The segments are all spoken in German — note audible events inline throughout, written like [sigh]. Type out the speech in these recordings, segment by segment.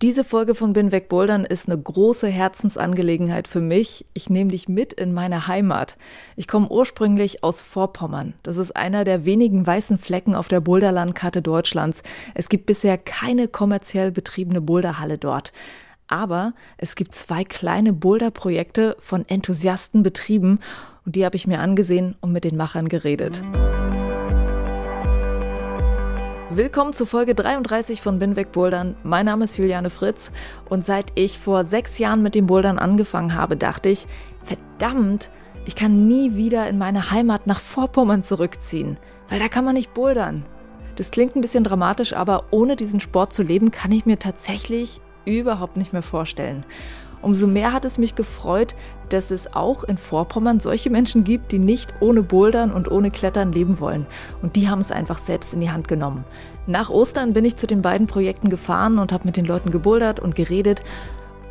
Diese Folge von Bin weg Bouldern ist eine große Herzensangelegenheit für mich. Ich nehme dich mit in meine Heimat. Ich komme ursprünglich aus Vorpommern. Das ist einer der wenigen weißen Flecken auf der Boulderlandkarte Deutschlands. Es gibt bisher keine kommerziell betriebene Boulderhalle dort. Aber es gibt zwei kleine Boulderprojekte von Enthusiasten betrieben und die habe ich mir angesehen und mit den Machern geredet. Willkommen zu Folge 33 von Bin weg Bouldern. Mein Name ist Juliane Fritz und seit ich vor sechs Jahren mit dem Bouldern angefangen habe, dachte ich, verdammt, ich kann nie wieder in meine Heimat nach Vorpommern zurückziehen, weil da kann man nicht bouldern. Das klingt ein bisschen dramatisch, aber ohne diesen Sport zu leben, kann ich mir tatsächlich überhaupt nicht mehr vorstellen. Umso mehr hat es mich gefreut, dass es auch in Vorpommern solche Menschen gibt, die nicht ohne Bouldern und ohne Klettern leben wollen. Und die haben es einfach selbst in die Hand genommen. Nach Ostern bin ich zu den beiden Projekten gefahren und habe mit den Leuten gebouldert und geredet.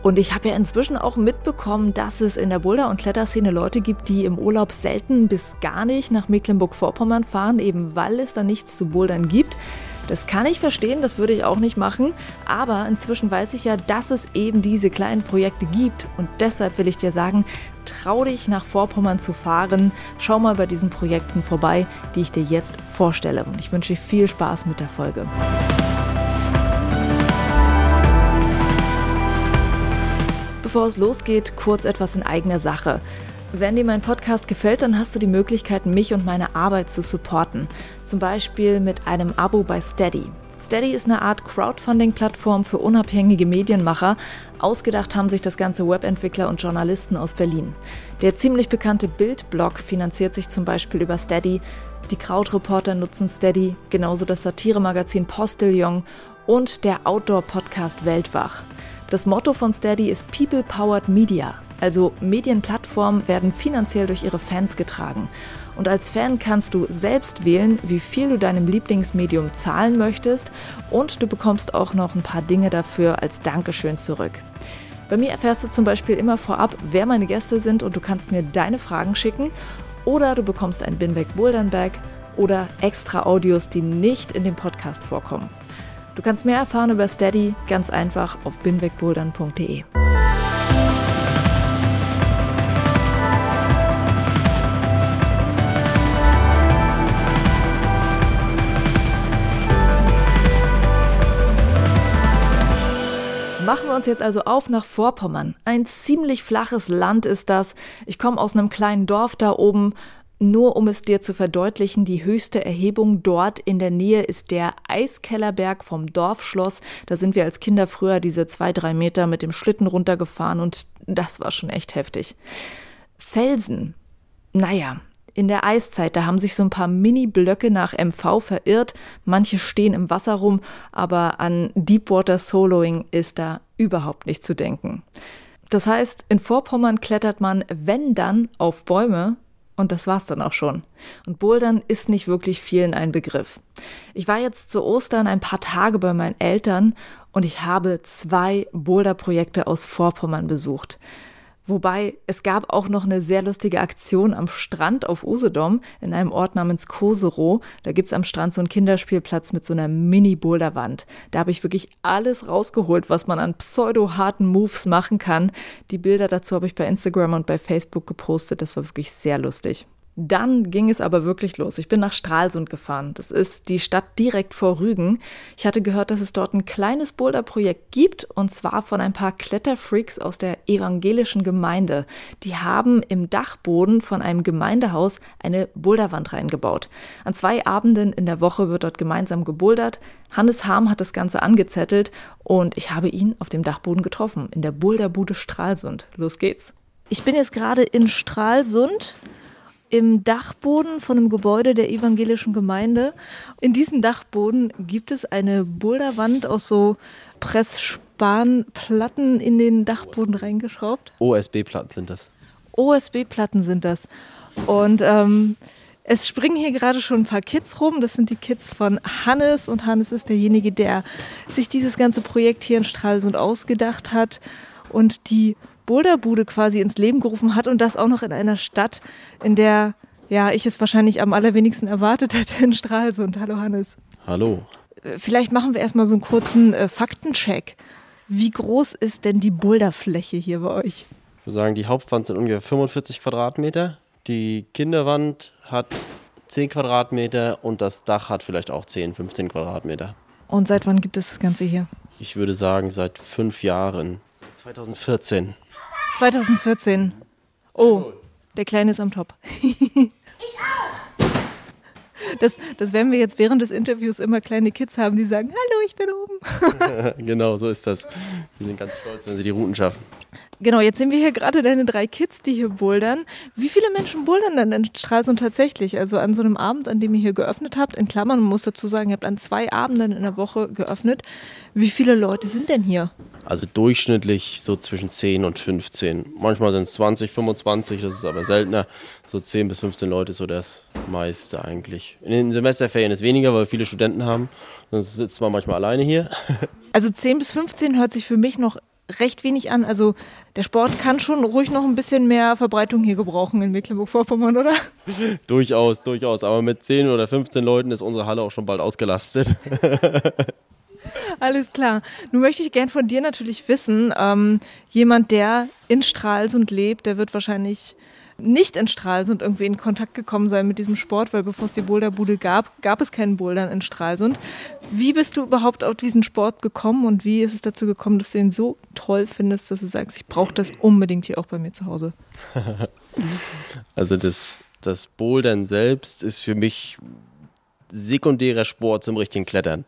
Und ich habe ja inzwischen auch mitbekommen, dass es in der Boulder- und Kletterszene Leute gibt, die im Urlaub selten bis gar nicht nach Mecklenburg-Vorpommern fahren, eben weil es da nichts zu bouldern gibt. Das kann ich verstehen, das würde ich auch nicht machen, aber inzwischen weiß ich ja, dass es eben diese kleinen Projekte gibt und deshalb will ich dir sagen, trau dich nach Vorpommern zu fahren, schau mal bei diesen Projekten vorbei, die ich dir jetzt vorstelle und ich wünsche dir viel Spaß mit der Folge. Bevor es losgeht, kurz etwas in eigener Sache. Wenn dir mein Podcast gefällt, dann hast du die Möglichkeit, mich und meine Arbeit zu supporten. Zum Beispiel mit einem Abo bei Steady. Steady ist eine Art Crowdfunding-Plattform für unabhängige Medienmacher. Ausgedacht haben sich das ganze Webentwickler und Journalisten aus Berlin. Der ziemlich bekannte Bild-Blog finanziert sich zum Beispiel über Steady. Die Krautreporter nutzen Steady, genauso das Satiremagazin Postillon und der Outdoor-Podcast Weltwach. Das Motto von Steady ist People Powered Media. Also Medienplattformen werden finanziell durch ihre Fans getragen. Und als Fan kannst du selbst wählen, wie viel du deinem Lieblingsmedium zahlen möchtest und du bekommst auch noch ein paar Dinge dafür als Dankeschön zurück. Bei mir erfährst du zum Beispiel immer vorab, wer meine Gäste sind und du kannst mir deine Fragen schicken oder du bekommst ein Binweg Bouldern Bag oder extra Audios, die nicht in dem Podcast vorkommen. Du kannst mehr erfahren über Steady ganz einfach auf binwegbouldern.de. Machen wir uns jetzt also auf nach Vorpommern. Ein ziemlich flaches Land ist das. Ich komme aus einem kleinen Dorf da oben. Nur um es dir zu verdeutlichen, die höchste Erhebung dort in der Nähe ist der Eiskellerberg vom Dorfschloss. Da sind wir als Kinder früher diese zwei, drei Meter mit dem Schlitten runtergefahren und das war schon echt heftig. Felsen. Naja, in der Eiszeit, da haben sich so ein paar Mini-Blöcke nach MV verirrt. Manche stehen im Wasser rum, aber an Deepwater Soloing ist da überhaupt nicht zu denken. Das heißt, in Vorpommern klettert man, wenn dann, auf Bäume und das war's dann auch schon. Und Bouldern ist nicht wirklich vielen ein Begriff. Ich war jetzt zu Ostern ein paar Tage bei meinen Eltern und ich habe zwei Boulderprojekte aus Vorpommern besucht. Wobei es gab auch noch eine sehr lustige Aktion am Strand auf Usedom in einem Ort namens Koserow. Da gibt's am Strand so einen Kinderspielplatz mit so einer Mini-Boulderwand. Da habe ich wirklich alles rausgeholt, was man an pseudo-harten Moves machen kann. Die Bilder dazu habe ich bei Instagram und bei Facebook gepostet. Das war wirklich sehr lustig. Dann ging es aber wirklich los. Ich bin nach Stralsund gefahren. Das ist die Stadt direkt vor Rügen. Ich hatte gehört, dass es dort ein kleines Boulderprojekt gibt und zwar von ein paar Kletterfreaks aus der evangelischen Gemeinde. Die haben im Dachboden von einem Gemeindehaus eine Boulderwand reingebaut. An zwei Abenden in der Woche wird dort gemeinsam gebouldert. Hannes Harm hat das Ganze angezettelt und ich habe ihn auf dem Dachboden getroffen, in der Boulderbude Stralsund. Los geht's. Ich bin jetzt gerade in Stralsund im Dachboden von einem Gebäude der evangelischen Gemeinde. In diesem Dachboden gibt es eine Boulderwand aus so Pressspalier Bahnplatten in den Dachboden reingeschraubt? OSB-Platten sind das. OSB-Platten sind das. Und ähm, es springen hier gerade schon ein paar Kids rum. Das sind die Kids von Hannes. Und Hannes ist derjenige, der sich dieses ganze Projekt hier in Stralsund ausgedacht hat und die Boulderbude quasi ins Leben gerufen hat. Und das auch noch in einer Stadt, in der ja, ich es wahrscheinlich am allerwenigsten erwartet hätte in Stralsund. Hallo Hannes. Hallo. Äh, vielleicht machen wir erstmal so einen kurzen äh, Faktencheck. Wie groß ist denn die Boulderfläche hier bei euch? Ich würde sagen, die Hauptwand sind ungefähr 45 Quadratmeter. Die Kinderwand hat 10 Quadratmeter und das Dach hat vielleicht auch 10, 15 Quadratmeter. Und seit wann gibt es das Ganze hier? Ich würde sagen, seit fünf Jahren. 2014. 2014. Oh, der Kleine ist am Top. ich auch. [laughs] Das, das werden wir jetzt während des Interviews immer kleine Kids haben, die sagen, hallo, ich bin oben. [laughs] genau, so ist das. Die sind ganz stolz, wenn sie die Routen schaffen. Genau, jetzt sehen wir hier gerade deine drei Kids, die hier bouldern. Wie viele Menschen bouldern denn in Stralsund tatsächlich? Also an so einem Abend, an dem ihr hier geöffnet habt, in Klammern, man muss dazu sagen, ihr habt an zwei Abenden in der Woche geöffnet. Wie viele Leute sind denn hier? Also durchschnittlich so zwischen 10 und 15. Manchmal sind es 20, 25, das ist aber seltener. So 10 bis 15 Leute ist so das meiste eigentlich. In den Semesterferien ist weniger, weil wir viele Studenten haben. Dann sitzt man manchmal alleine hier. [laughs] Also 10 bis 15 hört sich für mich noch recht wenig an. Also der Sport kann schon ruhig noch ein bisschen mehr Verbreitung hier gebrauchen in Mecklenburg-Vorpommern, oder? [laughs] durchaus, durchaus. Aber mit 10 oder 15 Leuten ist unsere Halle auch schon bald ausgelastet. [laughs] Alles klar. Nun möchte ich gern von dir natürlich wissen, ähm, jemand, der in Stralsund lebt, der wird wahrscheinlich nicht in Stralsund irgendwie in Kontakt gekommen sein mit diesem Sport, weil bevor es die Boulderbude gab, gab es keinen Bouldern in Stralsund. Wie bist du überhaupt auf diesen Sport gekommen und wie ist es dazu gekommen, dass du ihn so toll findest, dass du sagst, ich brauche das unbedingt hier auch bei mir zu Hause? [laughs] also das, das Bouldern selbst ist für mich sekundärer Sport zum richtigen Klettern.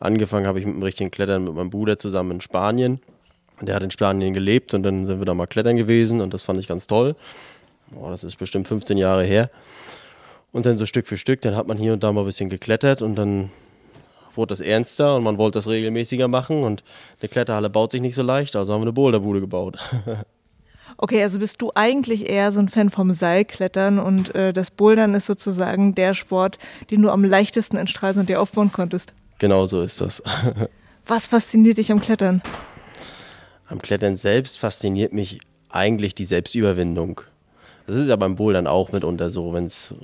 Angefangen habe ich mit dem richtigen Klettern mit meinem Bruder zusammen in Spanien. Der hat in Spanien gelebt und dann sind wir da mal klettern gewesen und das fand ich ganz toll oh, das ist bestimmt 15 Jahre her. Und dann so Stück für Stück, dann hat man hier und da mal ein bisschen geklettert und dann wurde das ernster und man wollte das regelmäßiger machen und eine Kletterhalle baut sich nicht so leicht, also haben wir eine Boulderbude gebaut. [laughs] Okay, also bist du eigentlich eher so ein Fan vom Seilklettern und äh, das Bouldern ist sozusagen der Sport, den du am leichtesten in Stralsund dir aufbauen konntest. Genau so ist das. [laughs] Was fasziniert dich am Klettern? Am Klettern selbst fasziniert mich eigentlich die Selbstüberwindung. Das ist ja beim Bouldern auch mitunter so, wenn es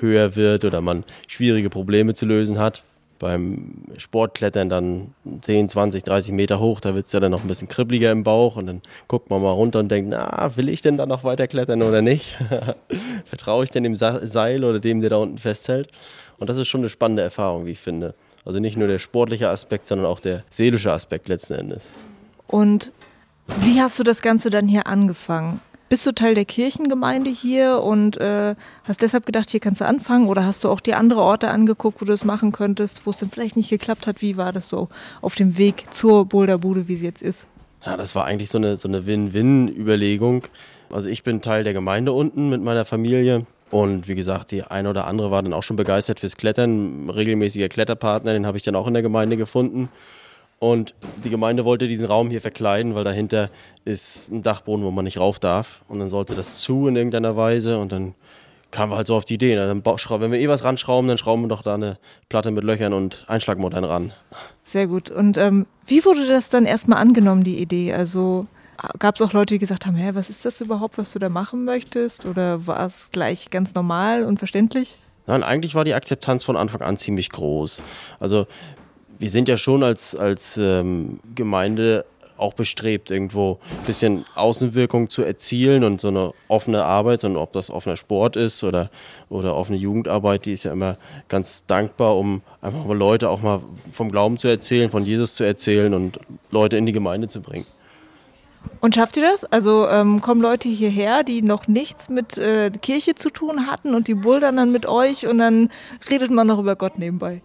höher wird oder man schwierige Probleme zu lösen hat. Beim Sportklettern dann 10, 20, 30 Meter hoch, da wird es ja dann noch ein bisschen kribbeliger im Bauch und dann guckt man mal runter und denkt, na, will ich denn da noch weiter klettern oder nicht? [laughs] Vertraue ich denn dem Seil oder dem, der da unten festhält? Und das ist schon eine spannende Erfahrung, wie ich finde. Also nicht nur der sportliche Aspekt, sondern auch der seelische Aspekt letzten Endes. Und wie hast du das Ganze dann hier angefangen? Bist du Teil der Kirchengemeinde hier und äh, hast deshalb gedacht, hier kannst du anfangen? Oder hast du auch die andere Orte angeguckt, wo du es machen könntest, wo es dann vielleicht nicht geklappt hat? Wie war das so auf dem Weg zur Boulderbude, wie sie jetzt ist? Ja, das war eigentlich so eine, so eine Win-Win-Überlegung. Also ich bin Teil der Gemeinde unten mit meiner Familie. Und wie gesagt, die eine oder andere war dann auch schon begeistert fürs Klettern. Regelmäßiger Kletterpartner, den habe ich dann auch in der Gemeinde gefunden. Und die Gemeinde wollte diesen Raum hier verkleiden, weil dahinter ist ein Dachboden, wo man nicht rauf darf. Und dann sollte das zu in irgendeiner Weise. Und dann kamen wir halt so auf die Idee. Dann wenn wir eh was ranschrauben, dann schrauben wir doch da eine Platte mit Löchern und Einschlagmuttern ran. Sehr gut. Und ähm, wie wurde das dann erstmal angenommen, die Idee? Also gab es auch Leute, die gesagt haben, hä, was ist das überhaupt, was du da machen möchtest? Oder war es gleich ganz normal und verständlich? Nein, eigentlich war die Akzeptanz von Anfang an ziemlich groß. Also wir sind ja schon als, als ähm, Gemeinde auch bestrebt, irgendwo ein bisschen Außenwirkung zu erzielen und so eine offene Arbeit, und ob das offener Sport ist oder, oder offene Jugendarbeit, die ist ja immer ganz dankbar, um einfach mal Leute auch mal vom Glauben zu erzählen, von Jesus zu erzählen und Leute in die Gemeinde zu bringen. Und schafft ihr das? Also ähm, kommen Leute hierher, die noch nichts mit äh, Kirche zu tun hatten und die bouldern dann mit euch und dann redet man noch über Gott nebenbei?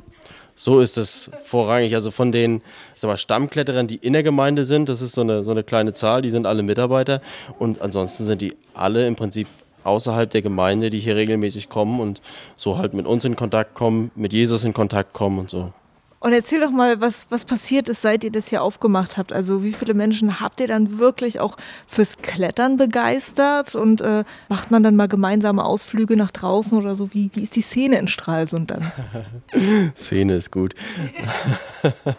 So ist es vorrangig. Also von den mal, Stammkletterern, die in der Gemeinde sind, das ist so eine, so eine kleine Zahl, die sind alle Mitarbeiter. Und ansonsten sind die alle im Prinzip außerhalb der Gemeinde, die hier regelmäßig kommen und so halt mit uns in Kontakt kommen, mit Jesus in Kontakt kommen und so. Und erzähl doch mal, was, was passiert ist, seit ihr das hier aufgemacht habt. Also wie viele Menschen habt ihr dann wirklich auch fürs Klettern begeistert? Und äh, macht man dann mal gemeinsame Ausflüge nach draußen oder so? Wie, wie ist die Szene in Stralsund dann? [laughs] Szene ist gut. [laughs]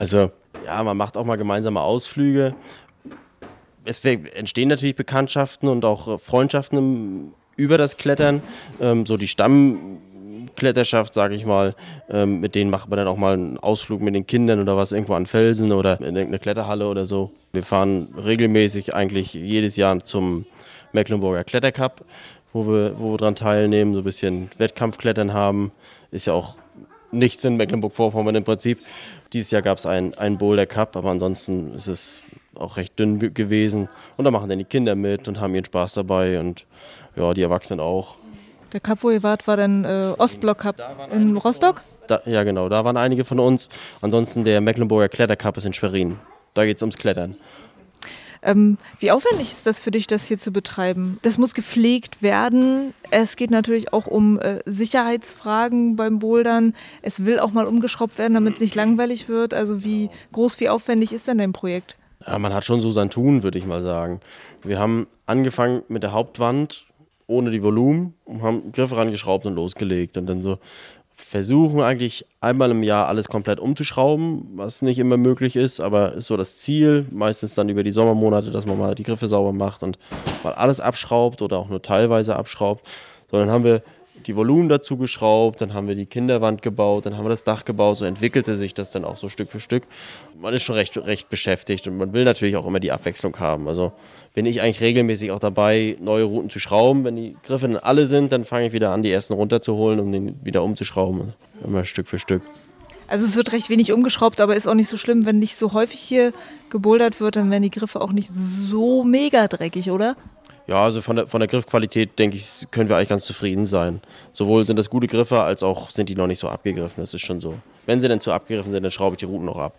also ja, man macht auch mal gemeinsame Ausflüge. Es entstehen natürlich Bekanntschaften und auch Freundschaften über das Klettern. Ähm, so die Stamm Kletterschaft, sage ich mal. Ähm, mit denen macht man dann auch mal einen Ausflug mit den Kindern oder was irgendwo an Felsen oder in irgendeine Kletterhalle oder so. Wir fahren regelmäßig eigentlich jedes Jahr zum Mecklenburger Klettercup, wo wir, wo wir dran teilnehmen, so ein bisschen Wettkampfklettern haben. Ist ja auch nichts in Mecklenburg-Vorpommern im Prinzip. Dieses Jahr gab es einen, einen Boulder Cup, aber ansonsten ist es auch recht dünn gewesen. Und da machen dann die Kinder mit und haben ihren Spaß dabei und ja, die Erwachsenen auch. Der Cup, wo ihr wart, war dann äh, Ostblock Cup in Rostock? Da, ja, genau, da waren einige von uns. Ansonsten der Mecklenburger Klettercup ist in Schwerin. Da geht es ums Klettern. Ähm, wie aufwendig ist das für dich, das hier zu betreiben? Das muss gepflegt werden. Es geht natürlich auch um äh, Sicherheitsfragen beim Bouldern. Es will auch mal umgeschraubt werden, damit es nicht langweilig wird. Also wie groß, wie aufwendig ist denn dein Projekt? Ja, man hat schon so sein Tun, würde ich mal sagen. Wir haben angefangen mit der Hauptwand ohne die Volumen und haben Griffe rangeschraubt und losgelegt. Und dann so versuchen eigentlich einmal im Jahr alles komplett umzuschrauben, was nicht immer möglich ist, aber ist so das Ziel. Meistens dann über die Sommermonate, dass man mal die Griffe sauber macht und mal alles abschraubt oder auch nur teilweise abschraubt. So, dann haben wir die Volumen dazu geschraubt, dann haben wir die Kinderwand gebaut, dann haben wir das Dach gebaut, so entwickelte sich das dann auch so Stück für Stück. Man ist schon recht, recht beschäftigt und man will natürlich auch immer die Abwechslung haben. Also bin ich eigentlich regelmäßig auch dabei, neue Routen zu schrauben. Wenn die Griffe dann alle sind, dann fange ich wieder an, die ersten runterzuholen, um den wieder umzuschrauben. Immer Stück für Stück. Also es wird recht wenig umgeschraubt, aber ist auch nicht so schlimm, wenn nicht so häufig hier gebouldert wird, dann werden die Griffe auch nicht so mega dreckig, oder? Ja, also von der, von der Griffqualität, denke ich, können wir eigentlich ganz zufrieden sein. Sowohl sind das gute Griffe, als auch sind die noch nicht so abgegriffen. Das ist schon so. Wenn sie denn zu abgegriffen sind, dann schraube ich die Routen noch ab.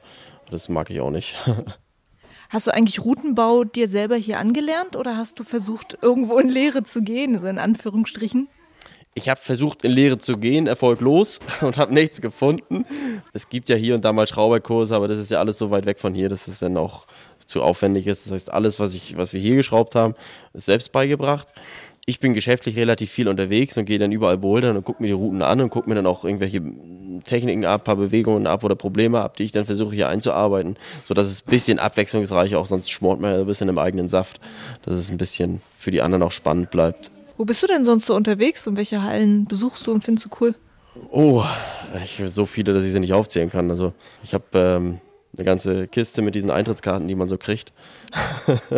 Das mag ich auch nicht. [laughs] Hast du eigentlich Routenbau dir selber hier angelernt oder hast du versucht, irgendwo in Lehre zu gehen, in Anführungsstrichen? Ich habe versucht, in Lehre zu gehen, erfolglos [laughs] und habe nichts gefunden. Es gibt ja hier und da mal Schrauberkurse, aber das ist ja alles so weit weg von hier, dass es dann auch zu aufwendig ist. Das heißt, alles, was, ich, was wir hier geschraubt haben, ist selbst beigebracht. Ich bin geschäftlich relativ viel unterwegs und gehe dann überall bouldern und gucke mir die Routen an und gucke mir dann auch irgendwelche Techniken ab, paar Bewegungen ab oder Probleme ab, die ich dann versuche hier einzuarbeiten, sodass es ein bisschen abwechslungsreich auch, sonst schmort man ja ein bisschen im eigenen Saft, dass es ein bisschen für die anderen auch spannend bleibt. Wo bist du denn sonst so unterwegs und welche Hallen besuchst du und findest du cool? Oh, ich, so viele, dass ich sie nicht aufzählen kann. Also ich habe ähm, eine ganze Kiste mit diesen Eintrittskarten, die man so kriegt. [laughs]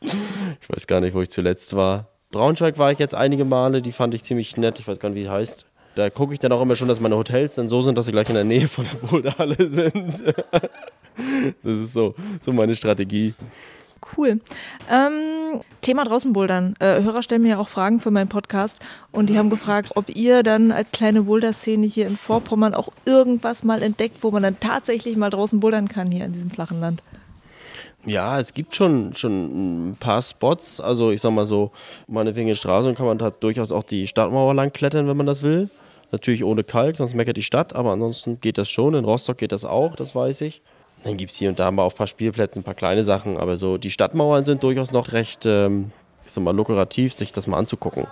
ich weiß gar nicht, wo ich zuletzt war. Braunschweig war ich jetzt einige Male, die fand ich ziemlich nett. Ich weiß gar nicht, wie die heißt. Da gucke ich dann auch immer schon, dass meine Hotels dann so sind, dass sie gleich in der Nähe von der Boulderhalle [laughs] sind. das ist so, so meine Strategie. Cool. Ähm, Thema draußen bouldern. Äh, Hörer stellen mir ja auch Fragen für meinen Podcast und die haben gefragt, ob ihr dann als kleine Boulder-Szene hier in Vorpommern auch irgendwas mal entdeckt, wo man dann tatsächlich mal draußen bouldern kann hier in diesem flachen Land. Ja, es gibt schon, schon ein paar Spots. Also ich sag mal so, meinetwegen in Straßen kann man da durchaus auch die Stadtmauer lang klettern, wenn man das will. Natürlich ohne Kalk, sonst meckert die Stadt, aber ansonsten geht das schon. In Rostock geht das auch, das weiß ich. Dann gibt es hier und da mal auf ein paar Spielplätzen ein paar kleine Sachen, aber so die Stadtmauern sind durchaus noch recht, ähm, ich sag mal, lukrativ, sich das mal anzugucken.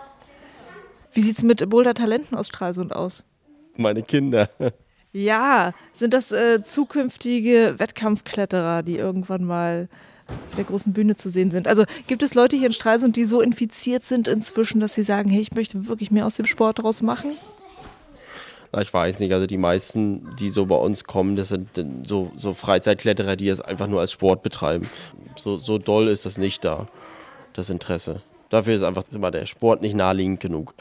Wie sieht es mit Boulder-Talenten aus Stralsund aus? Meine Kinder. [laughs] Ja, sind das äh, zukünftige Wettkampfkletterer, die irgendwann mal auf der großen Bühne zu sehen sind? Also gibt es Leute hier in Stralsund, die so infiziert sind inzwischen, dass sie sagen, hey, ich möchte wirklich mehr aus dem Sport draus machen? Ich weiß nicht, also die meisten, die so bei uns kommen, das sind so, so Freizeitkletterer, die das einfach nur als Sport betreiben. So, so doll ist das nicht da, das Interesse. Dafür ist einfach immer der Sport nicht naheliegend genug.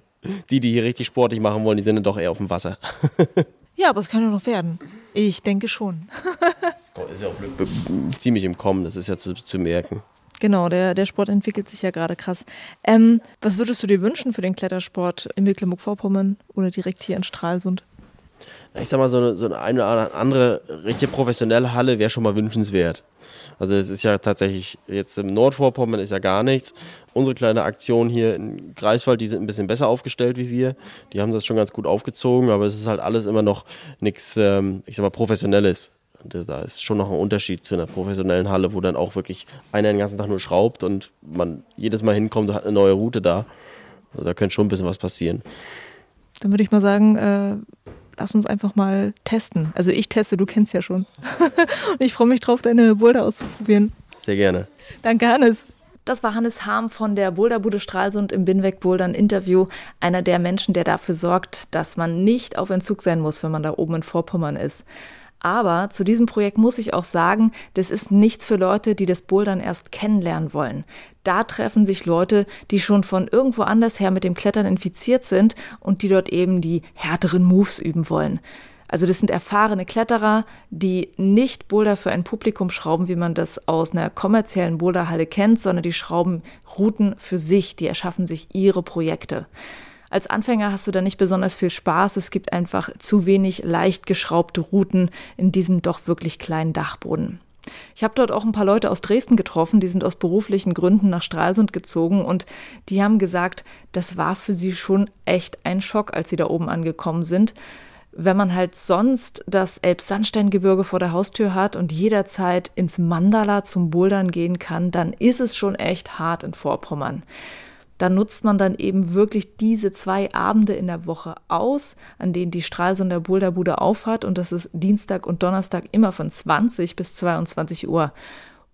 [laughs] die, die hier richtig sportlich machen wollen, die sind dann doch eher auf dem Wasser. [laughs] ja, aber es kann ja noch werden. Ich denke schon. [laughs] ist ja auch ziemlich im Kommen, das ist ja zu, zu merken. Genau, der, der Sport entwickelt sich ja gerade krass. Ähm, was würdest du dir wünschen für den Klettersport in Mecklenburg-Vorpommern oder direkt hier in Stralsund? ich sag mal, so eine, so eine, eine andere richtig professionelle Halle wäre schon mal wünschenswert. Also es ist ja tatsächlich, jetzt im Nordvorpommern ist ja gar nichts. Unsere kleine Aktion hier in Greifswald, die sind ein bisschen besser aufgestellt wie wir. Die haben das schon ganz gut aufgezogen, aber es ist halt alles immer noch nichts, ähm, ich sag mal, professionelles. Da ist schon noch ein Unterschied zu einer professionellen Halle, wo dann auch wirklich einer den ganzen Tag nur schraubt und man jedes Mal hinkommt und hat eine neue Route da. Also da könnte schon ein bisschen was passieren. Dann würde ich mal sagen, äh, lass uns einfach mal testen. Also ich teste, du kennst ja schon. [laughs] und ich freue mich drauf, deine Boulder auszuprobieren. Sehr gerne. Danke, Hannes. Das war Hannes Harm von der Boulderbude Stralsund im Binweg Bouldern Interview. Einer der Menschen, der dafür sorgt, dass man nicht auf Entzug sein muss, wenn man da oben in Vorpommern ist. Aber zu diesem Projekt muss ich auch sagen, das ist nichts für Leute, die das Bouldern erst kennenlernen wollen. Da treffen sich Leute, die schon von irgendwo anders her mit dem Klettern infiziert sind und die dort eben die härteren Moves üben wollen. Also das sind erfahrene Kletterer, die nicht Boulder für ein Publikum schrauben, wie man das aus einer kommerziellen Boulderhalle kennt, sondern die schrauben Routen für sich, die erschaffen sich ihre Projekte. Als Anfänger hast du da nicht besonders viel Spaß. Es gibt einfach zu wenig leicht geschraubte Routen in diesem doch wirklich kleinen Dachboden. Ich habe dort auch ein paar Leute aus Dresden getroffen, die sind aus beruflichen Gründen nach Stralsund gezogen und die haben gesagt, das war für sie schon echt ein Schock, als sie da oben angekommen sind. Wenn man halt sonst das Elbsandsteingebirge vor der Haustür hat und jederzeit ins Mandala zum Bouldern gehen kann, dann ist es schon echt hart in Vorpommern da nutzt man dann eben wirklich diese zwei Abende in der Woche aus, an denen die Stralsunder Boulderbude aufhat und das ist Dienstag und Donnerstag immer von 20 bis 22 Uhr.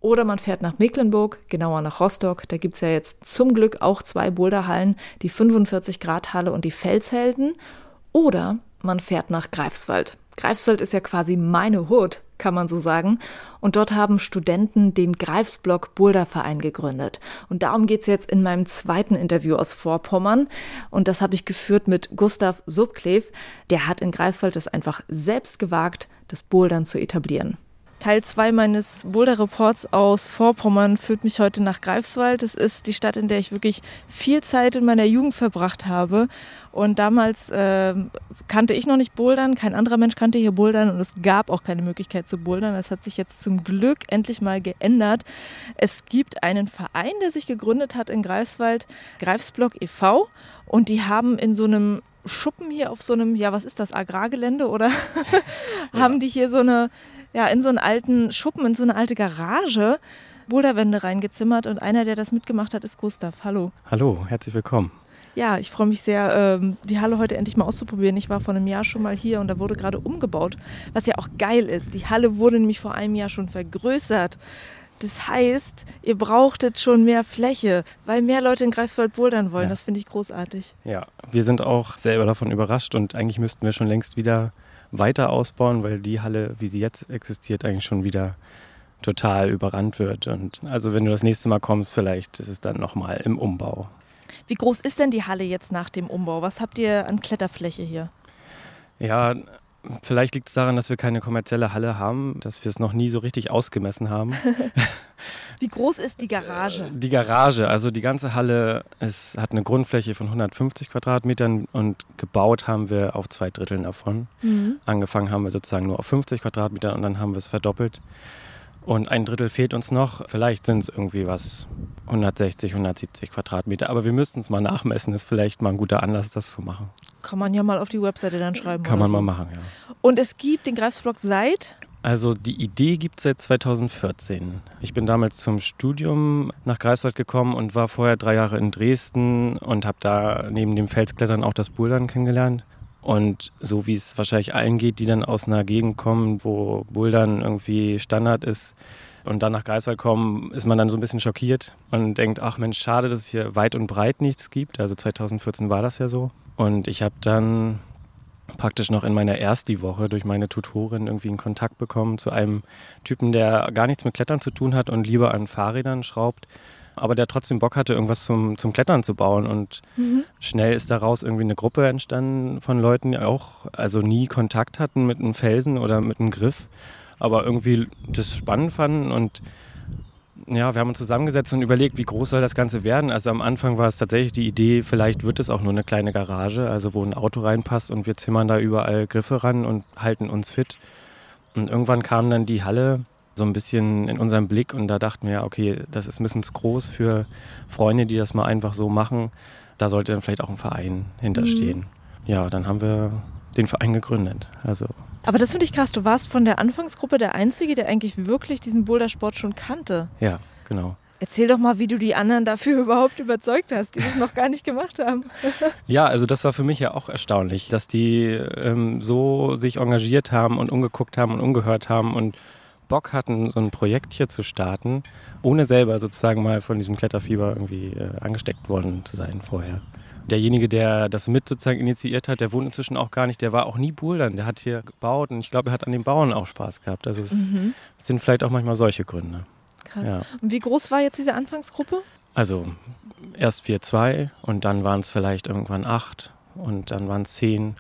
Oder man fährt nach Mecklenburg, genauer nach Rostock. Da gibt es ja jetzt zum Glück auch zwei Boulderhallen, die 45 Grad Halle und die Felshelden. Oder man fährt nach Greifswald. Greifswald ist ja quasi meine Hut, kann man so sagen. Und dort haben Studenten den Greifsblock Boulderverein gegründet. Und darum geht es jetzt in meinem zweiten Interview aus Vorpommern. Und das habe ich geführt mit Gustav Subklev. Der hat in Greifswald es einfach selbst gewagt, das Bouldern zu etablieren. Teil 2 meines Boulder-Reports aus Vorpommern führt mich heute nach Greifswald. Das ist die Stadt, in der ich wirklich viel Zeit in meiner Jugend verbracht habe. Und damals äh, kannte ich noch nicht Bouldern, kein anderer Mensch kannte hier Bouldern und es gab auch keine Möglichkeit zu Bouldern. Das hat sich jetzt zum Glück endlich mal geändert. Es gibt einen Verein, der sich gegründet hat in Greifswald, Greifsblock e.V. Und die haben in so einem Schuppen hier auf so einem, ja, was ist das, Agrargelände oder [laughs] haben die hier so eine ja, in so einen alten Schuppen, in so eine alte Garage Boulderwände reingezimmert und einer, der das mitgemacht hat, ist Gustav. Hallo. Hallo, herzlich willkommen. Ja, ich freue mich sehr, ähm, die Halle heute endlich mal auszuprobieren. Ich war vor einem Jahr schon mal hier und da wurde gerade umgebaut, was ja auch geil ist. Die Halle wurde nämlich vor einem Jahr schon vergrößert. Das heißt, ihr brauchtet schon mehr Fläche, weil mehr Leute in Greifswald bouldern wollen. Ja. Das finde ich großartig. Ja, wir sind auch selber davon überrascht und eigentlich müssten wir schon längst wieder weiter ausbauen, weil die Halle, wie sie jetzt existiert, eigentlich schon wieder total überrannt wird. Und also wenn du das nächste Mal kommst, vielleicht ist es dann nochmal im Umbau. Wie groß ist denn die Halle jetzt nach dem Umbau? Was habt ihr an Kletterfläche hier? Ja, vielleicht liegt es daran, dass wir keine kommerzielle Halle haben, dass wir es noch nie so richtig ausgemessen haben. [laughs] Wie groß ist die Garage? Äh, die Garage, also die ganze Halle ist, hat eine Grundfläche von 150 Quadratmetern und gebaut haben wir auf zwei Dritteln davon. Mhm. Angefangen haben wir sozusagen nur auf 50 Quadratmetern und dann haben wir es verdoppelt. Und ein Drittel fehlt uns noch. Vielleicht sind es irgendwie was 160, 170 Quadratmeter. Aber wir müssten es mal nachmessen. Ist vielleicht mal ein guter Anlass, das zu machen. Kann man ja mal auf die Webseite dann schreiben. Kann man so. mal machen, ja. Und es gibt den Greifsblock seit? Also die Idee gibt es seit 2014. Ich bin damals zum Studium nach Greifswald gekommen und war vorher drei Jahre in Dresden und habe da neben dem Felsklettern auch das Bouldern kennengelernt. Und so wie es wahrscheinlich allen geht, die dann aus einer Gegend kommen, wo Bouldern irgendwie Standard ist und dann nach Greifswald kommen, ist man dann so ein bisschen schockiert und denkt, ach Mensch, schade, dass es hier weit und breit nichts gibt. Also 2014 war das ja so. Und ich habe dann praktisch noch in meiner Ersti-Woche durch meine Tutorin irgendwie einen Kontakt bekommen zu einem Typen, der gar nichts mit Klettern zu tun hat und lieber an Fahrrädern schraubt, aber der trotzdem Bock hatte, irgendwas zum, zum Klettern zu bauen. Und mhm. schnell ist daraus irgendwie eine Gruppe entstanden von Leuten, die auch also nie Kontakt hatten mit einem Felsen oder mit einem Griff, aber irgendwie das spannend fanden und Ja, wir haben uns zusammengesetzt und überlegt, wie groß soll das Ganze werden. Also am Anfang war es tatsächlich die Idee, vielleicht wird es auch nur eine kleine Garage, also wo ein Auto reinpasst und wir zimmern da überall Griffe ran und halten uns fit. Und irgendwann kam dann die Halle so ein bisschen in unserem Blick und da dachten wir, okay, das ist ein bisschen zu groß für Freunde, die das mal einfach so machen. Da sollte dann vielleicht auch ein Verein hinterstehen. Mhm. Ja, dann haben wir den Verein gegründet. Also aber das finde ich krass. Du warst von der Anfangsgruppe der Einzige, der eigentlich wirklich diesen Bouldersport schon kannte. Ja, genau. Erzähl doch mal, wie du die anderen dafür [laughs] überhaupt überzeugt hast, die das noch gar nicht gemacht haben. [laughs] ja, also das war für mich ja auch erstaunlich, dass die ähm, so sich engagiert haben und umgeguckt haben und umgehört haben und Bock hatten, so ein Projekt hier zu starten, ohne selber sozusagen mal von diesem Kletterfieber irgendwie äh, angesteckt worden zu sein vorher derjenige, der das mit sozusagen initiiert hat, der wohnt inzwischen auch gar nicht, der war auch nie Bouldern, der hat hier gebaut und ich glaube, er hat an den Bauen auch Spaß gehabt. Also es mhm. sind vielleicht auch manchmal solche Gründe. Krass. Ja. Und wie groß war jetzt diese Anfangsgruppe? Also erst vier, zwei und dann waren es vielleicht irgendwann acht und dann waren es zehn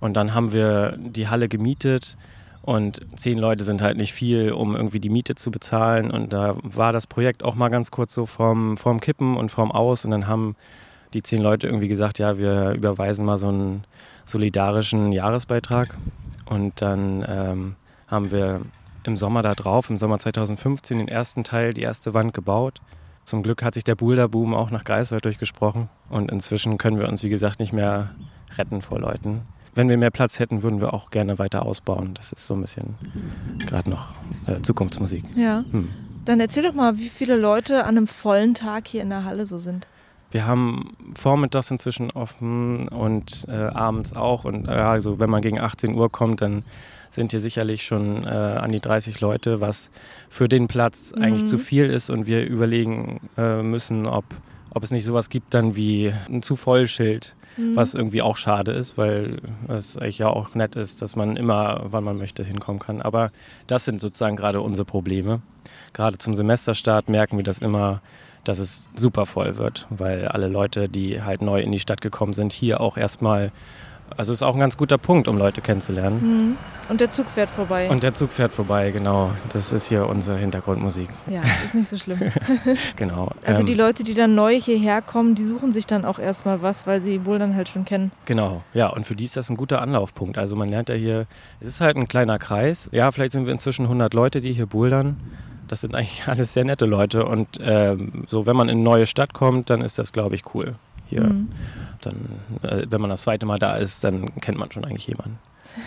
und dann haben wir die Halle gemietet. Und zehn Leute sind halt nicht viel, um irgendwie die Miete zu bezahlen. Und da war das Projekt auch mal ganz kurz so vorm, vorm Kippen und vorm Aus. Und dann haben die zehn Leute irgendwie gesagt, ja, wir überweisen mal so einen solidarischen Jahresbeitrag. Und dann ähm, haben wir im Sommer da drauf, im Sommer 2015, den ersten Teil, die erste Wand gebaut. Zum Glück hat sich der Boulderboom auch nach Greifswald durchgesprochen. Und inzwischen können wir uns, wie gesagt, nicht mehr retten vor Leuten. Wenn wir mehr Platz hätten, würden wir auch gerne weiter ausbauen. Das ist so ein bisschen gerade noch äh, Zukunftsmusik. Ja. Hm. Dann erzähl doch mal, wie viele Leute an einem vollen Tag hier in der Halle so sind. Wir haben vormittags inzwischen offen und äh, abends auch. Und ja, also wenn man gegen 18 Uhr kommt, dann sind hier sicherlich schon äh, an die 30 Leute, was für den Platz mhm. eigentlich zu viel ist. Und wir überlegen äh, müssen, ob, ob es nicht sowas gibt dann wie ein zu voll Schild, mhm. was irgendwie auch schade ist, weil es eigentlich ja auch nett ist, dass man immer, wann man möchte, hinkommen kann. Aber das sind sozusagen gerade unsere Probleme. Gerade zum Semesterstart merken wir das immer dass es super voll wird, weil alle Leute, die halt neu in die Stadt gekommen sind, hier auch erstmal also ist auch ein ganz guter Punkt, um Leute kennenzulernen. Mhm. Und der Zug fährt vorbei. Und der Zug fährt vorbei, genau. Das ist hier unsere Hintergrundmusik. Ja, [laughs] ist nicht so schlimm. [laughs] genau. Also ähm, die Leute, die dann neu hierher kommen, die suchen sich dann auch erstmal was, weil sie Bouldern halt schon kennen. Genau, ja. Und für die ist das ein guter Anlaufpunkt. Also man lernt ja hier, es ist halt ein kleiner Kreis. Ja, vielleicht sind wir inzwischen 100 Leute, die hier bouldern das sind eigentlich [laughs] alles sehr nette Leute. Und ähm, so, wenn man in eine neue Stadt kommt, dann ist das, glaube ich, cool. Hier. Mhm. Dann, äh, wenn man das zweite Mal da ist, dann kennt man schon eigentlich jemanden.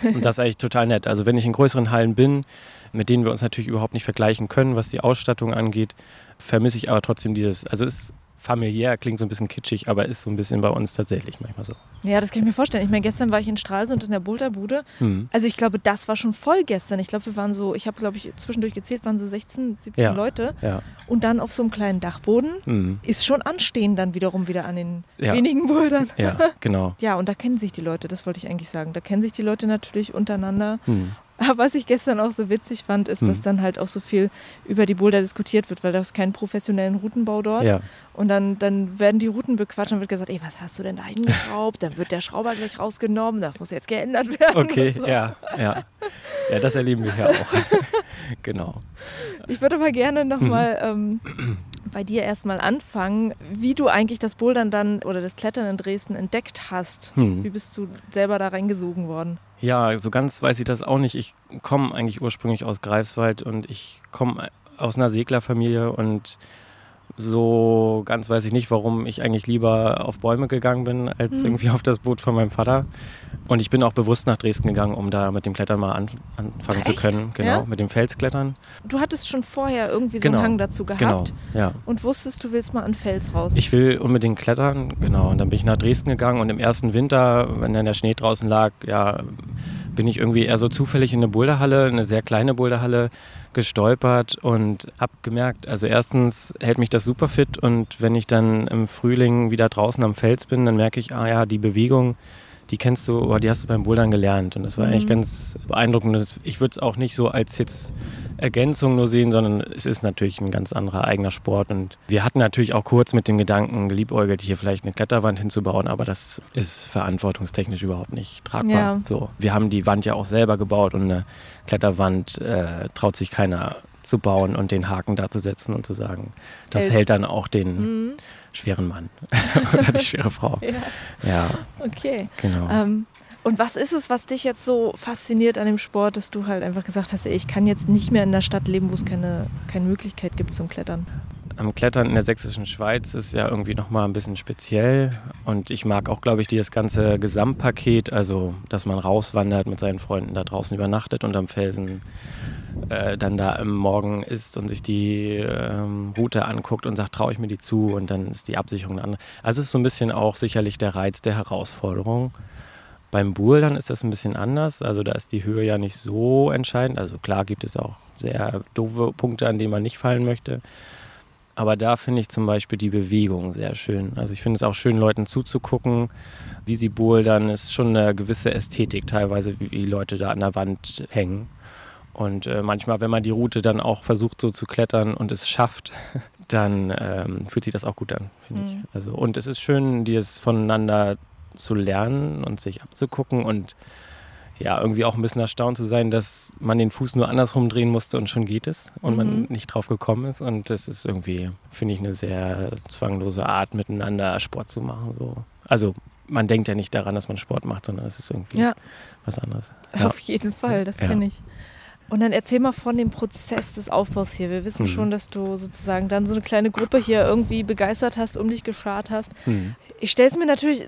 Und das ist eigentlich total nett. Also wenn ich in größeren Hallen bin, mit denen wir uns natürlich überhaupt nicht vergleichen können, was die Ausstattung angeht, vermisse ich aber trotzdem dieses, also es ist familiär, klingt so ein bisschen kitschig, aber ist so ein bisschen bei uns tatsächlich manchmal so. Ja, das kann ich mir vorstellen. Ich meine, gestern war ich in Stralsund in der Boulderbude. Mhm. Also ich glaube, das war schon voll gestern. Ich glaube, wir waren so, ich habe glaube ich zwischendurch gezählt, waren so 16, 17 ja. Leute. Ja. Und dann auf so einem kleinen Dachboden mhm. ist schon anstehen dann wiederum wieder an den ja. wenigen Bouldern. Ja, genau. [laughs] ja, und da kennen sich die Leute, das wollte ich eigentlich sagen. Da kennen sich die Leute natürlich untereinander. Mhm. Aber was ich gestern auch so witzig fand, ist, hm. dass dann halt auch so viel über die Boulder diskutiert wird, weil da ist kein professionellen Routenbau dort. Ja. Und dann, dann werden die Routen bequatscht und wird gesagt, ey, was hast du denn da hingeschraubt? Dann wird der Schrauber gleich rausgenommen, das muss jetzt geändert werden. Okay, so. ja, ja. Ja, das erleben wir hier auch. [laughs] genau. Ich würde aber gerne nochmal ähm, bei dir erstmal anfangen, wie du eigentlich das Bouldern dann oder das Klettern in Dresden entdeckt hast. Hm. Wie bist du selber da reingesogen worden? Ja, so ganz weiß ich das auch nicht. Ich komme eigentlich ursprünglich aus Greifswald und ich komme aus einer Seglerfamilie und so ganz weiß ich nicht, warum ich eigentlich lieber auf Bäume gegangen bin, als mhm. irgendwie auf das Boot von meinem Vater. Und ich bin auch bewusst nach Dresden gegangen, um da mit dem Klettern mal an, anfangen Echt? zu können. Genau, ja? mit dem Felsklettern. Du hattest schon vorher irgendwie so genau. einen Hang dazu gehabt. Genau, ja. Und wusstest, du willst mal an Fels raus. Ich will unbedingt klettern, genau. Und dann bin ich nach Dresden gegangen und im ersten Winter, wenn dann der Schnee draußen lag, ja, bin ich irgendwie eher so zufällig in eine Boulderhalle, eine sehr kleine Boulderhalle gestolpert und habe gemerkt, also erstens hält mich das super fit und wenn ich dann im Frühling wieder draußen am Fels bin, dann merke ich, ah ja, die Bewegung, die kennst du oder die hast du beim Bouldern gelernt. Und das war mhm. eigentlich ganz beeindruckend. Ich würde es auch nicht so als jetzt Ergänzung nur sehen, sondern es ist natürlich ein ganz anderer eigener Sport. Und wir hatten natürlich auch kurz mit dem Gedanken geliebäugelt, hier vielleicht eine Kletterwand hinzubauen, aber das ist verantwortungstechnisch überhaupt nicht tragbar. Ja. So, wir haben die Wand ja auch selber gebaut und eine Kletterwand äh, traut sich keiner zu bauen und den Haken da zu setzen und zu sagen, das hält, hält dann auch den mhm. Schweren Mann [laughs] oder die schwere Frau. [laughs] Ja. ja. Okay. Genau. Ähm, und was ist es, was dich jetzt so fasziniert an dem Sport, dass du halt einfach gesagt hast, ey, ich kann jetzt nicht mehr in der Stadt leben, wo es keine, keine Möglichkeit gibt zum Klettern? Am Klettern in der sächsischen Schweiz ist ja irgendwie nochmal ein bisschen speziell. Und ich mag auch, glaube ich, dieses ganze Gesamtpaket, also dass man rauswandert mit seinen Freunden, da draußen übernachtet unterm Felsen, äh, dann da im Morgen ist und sich die ähm, Route anguckt und sagt, traue ich mir die zu und dann ist die Absicherung eine andere. Also es ist so ein bisschen auch sicherlich der Reiz der Herausforderung. Beim Bouldern ist das ein bisschen anders. Also da ist die Höhe ja nicht so entscheidend. Also klar gibt es auch sehr doofe Punkte, an denen man nicht fallen möchte. Aber da finde ich zum Beispiel die Bewegung sehr schön. Also ich finde es auch schön, Leuten zuzugucken, wie sie bouldern. Es ist schon eine gewisse Ästhetik teilweise, wie, Leute da an der Wand hängen. Und äh, manchmal, wenn man die Route dann auch versucht so zu klettern und es schafft, [laughs] dann ähm, fühlt sich das auch gut an, finde mhm. ich. Also, und es ist schön, dieses voneinander zu lernen und sich abzugucken und ja, irgendwie auch ein bisschen erstaunt zu sein, dass man den Fuß nur andersrum drehen musste und schon geht es und mhm. man nicht drauf gekommen ist. Und das ist irgendwie, finde ich, eine sehr zwanglose Art, miteinander Sport zu machen. So. Also man denkt ja nicht daran, dass man Sport macht, sondern es ist irgendwie ja. was anderes. Ja. Auf jeden Fall, das kenne ich. Und dann erzähl mal von dem Prozess des Aufbaus hier. Wir wissen mhm. schon, dass du sozusagen dann so eine kleine Gruppe hier irgendwie begeistert hast, um dich geschart hast. Mhm. Ich stelle es mir natürlich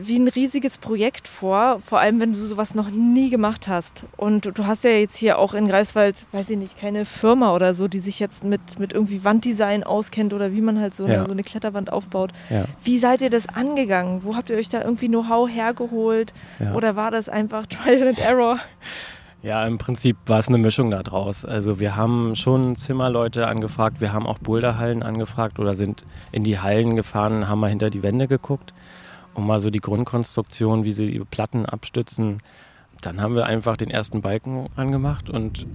wie ein riesiges Projekt vor, vor allem wenn du sowas noch nie gemacht hast. Und du hast ja jetzt hier auch in Greifswald, weiß ich nicht, keine Firma oder so, die sich jetzt mit, mit irgendwie Wanddesign auskennt oder wie man halt so, ja. eine, so eine Kletterwand aufbaut. Ja. Wie seid ihr das angegangen? Wo habt ihr euch da irgendwie Know-how hergeholt? Ja. Oder war das einfach [laughs] Trial and Error? Ja, im Prinzip war es eine Mischung daraus. Also wir haben schon Zimmerleute angefragt, wir haben auch Boulderhallen angefragt oder sind in die Hallen gefahren, haben mal hinter die Wände geguckt, um mal so die Grundkonstruktion, wie sie die Platten abstützen. Dann haben wir einfach den ersten Balken angemacht und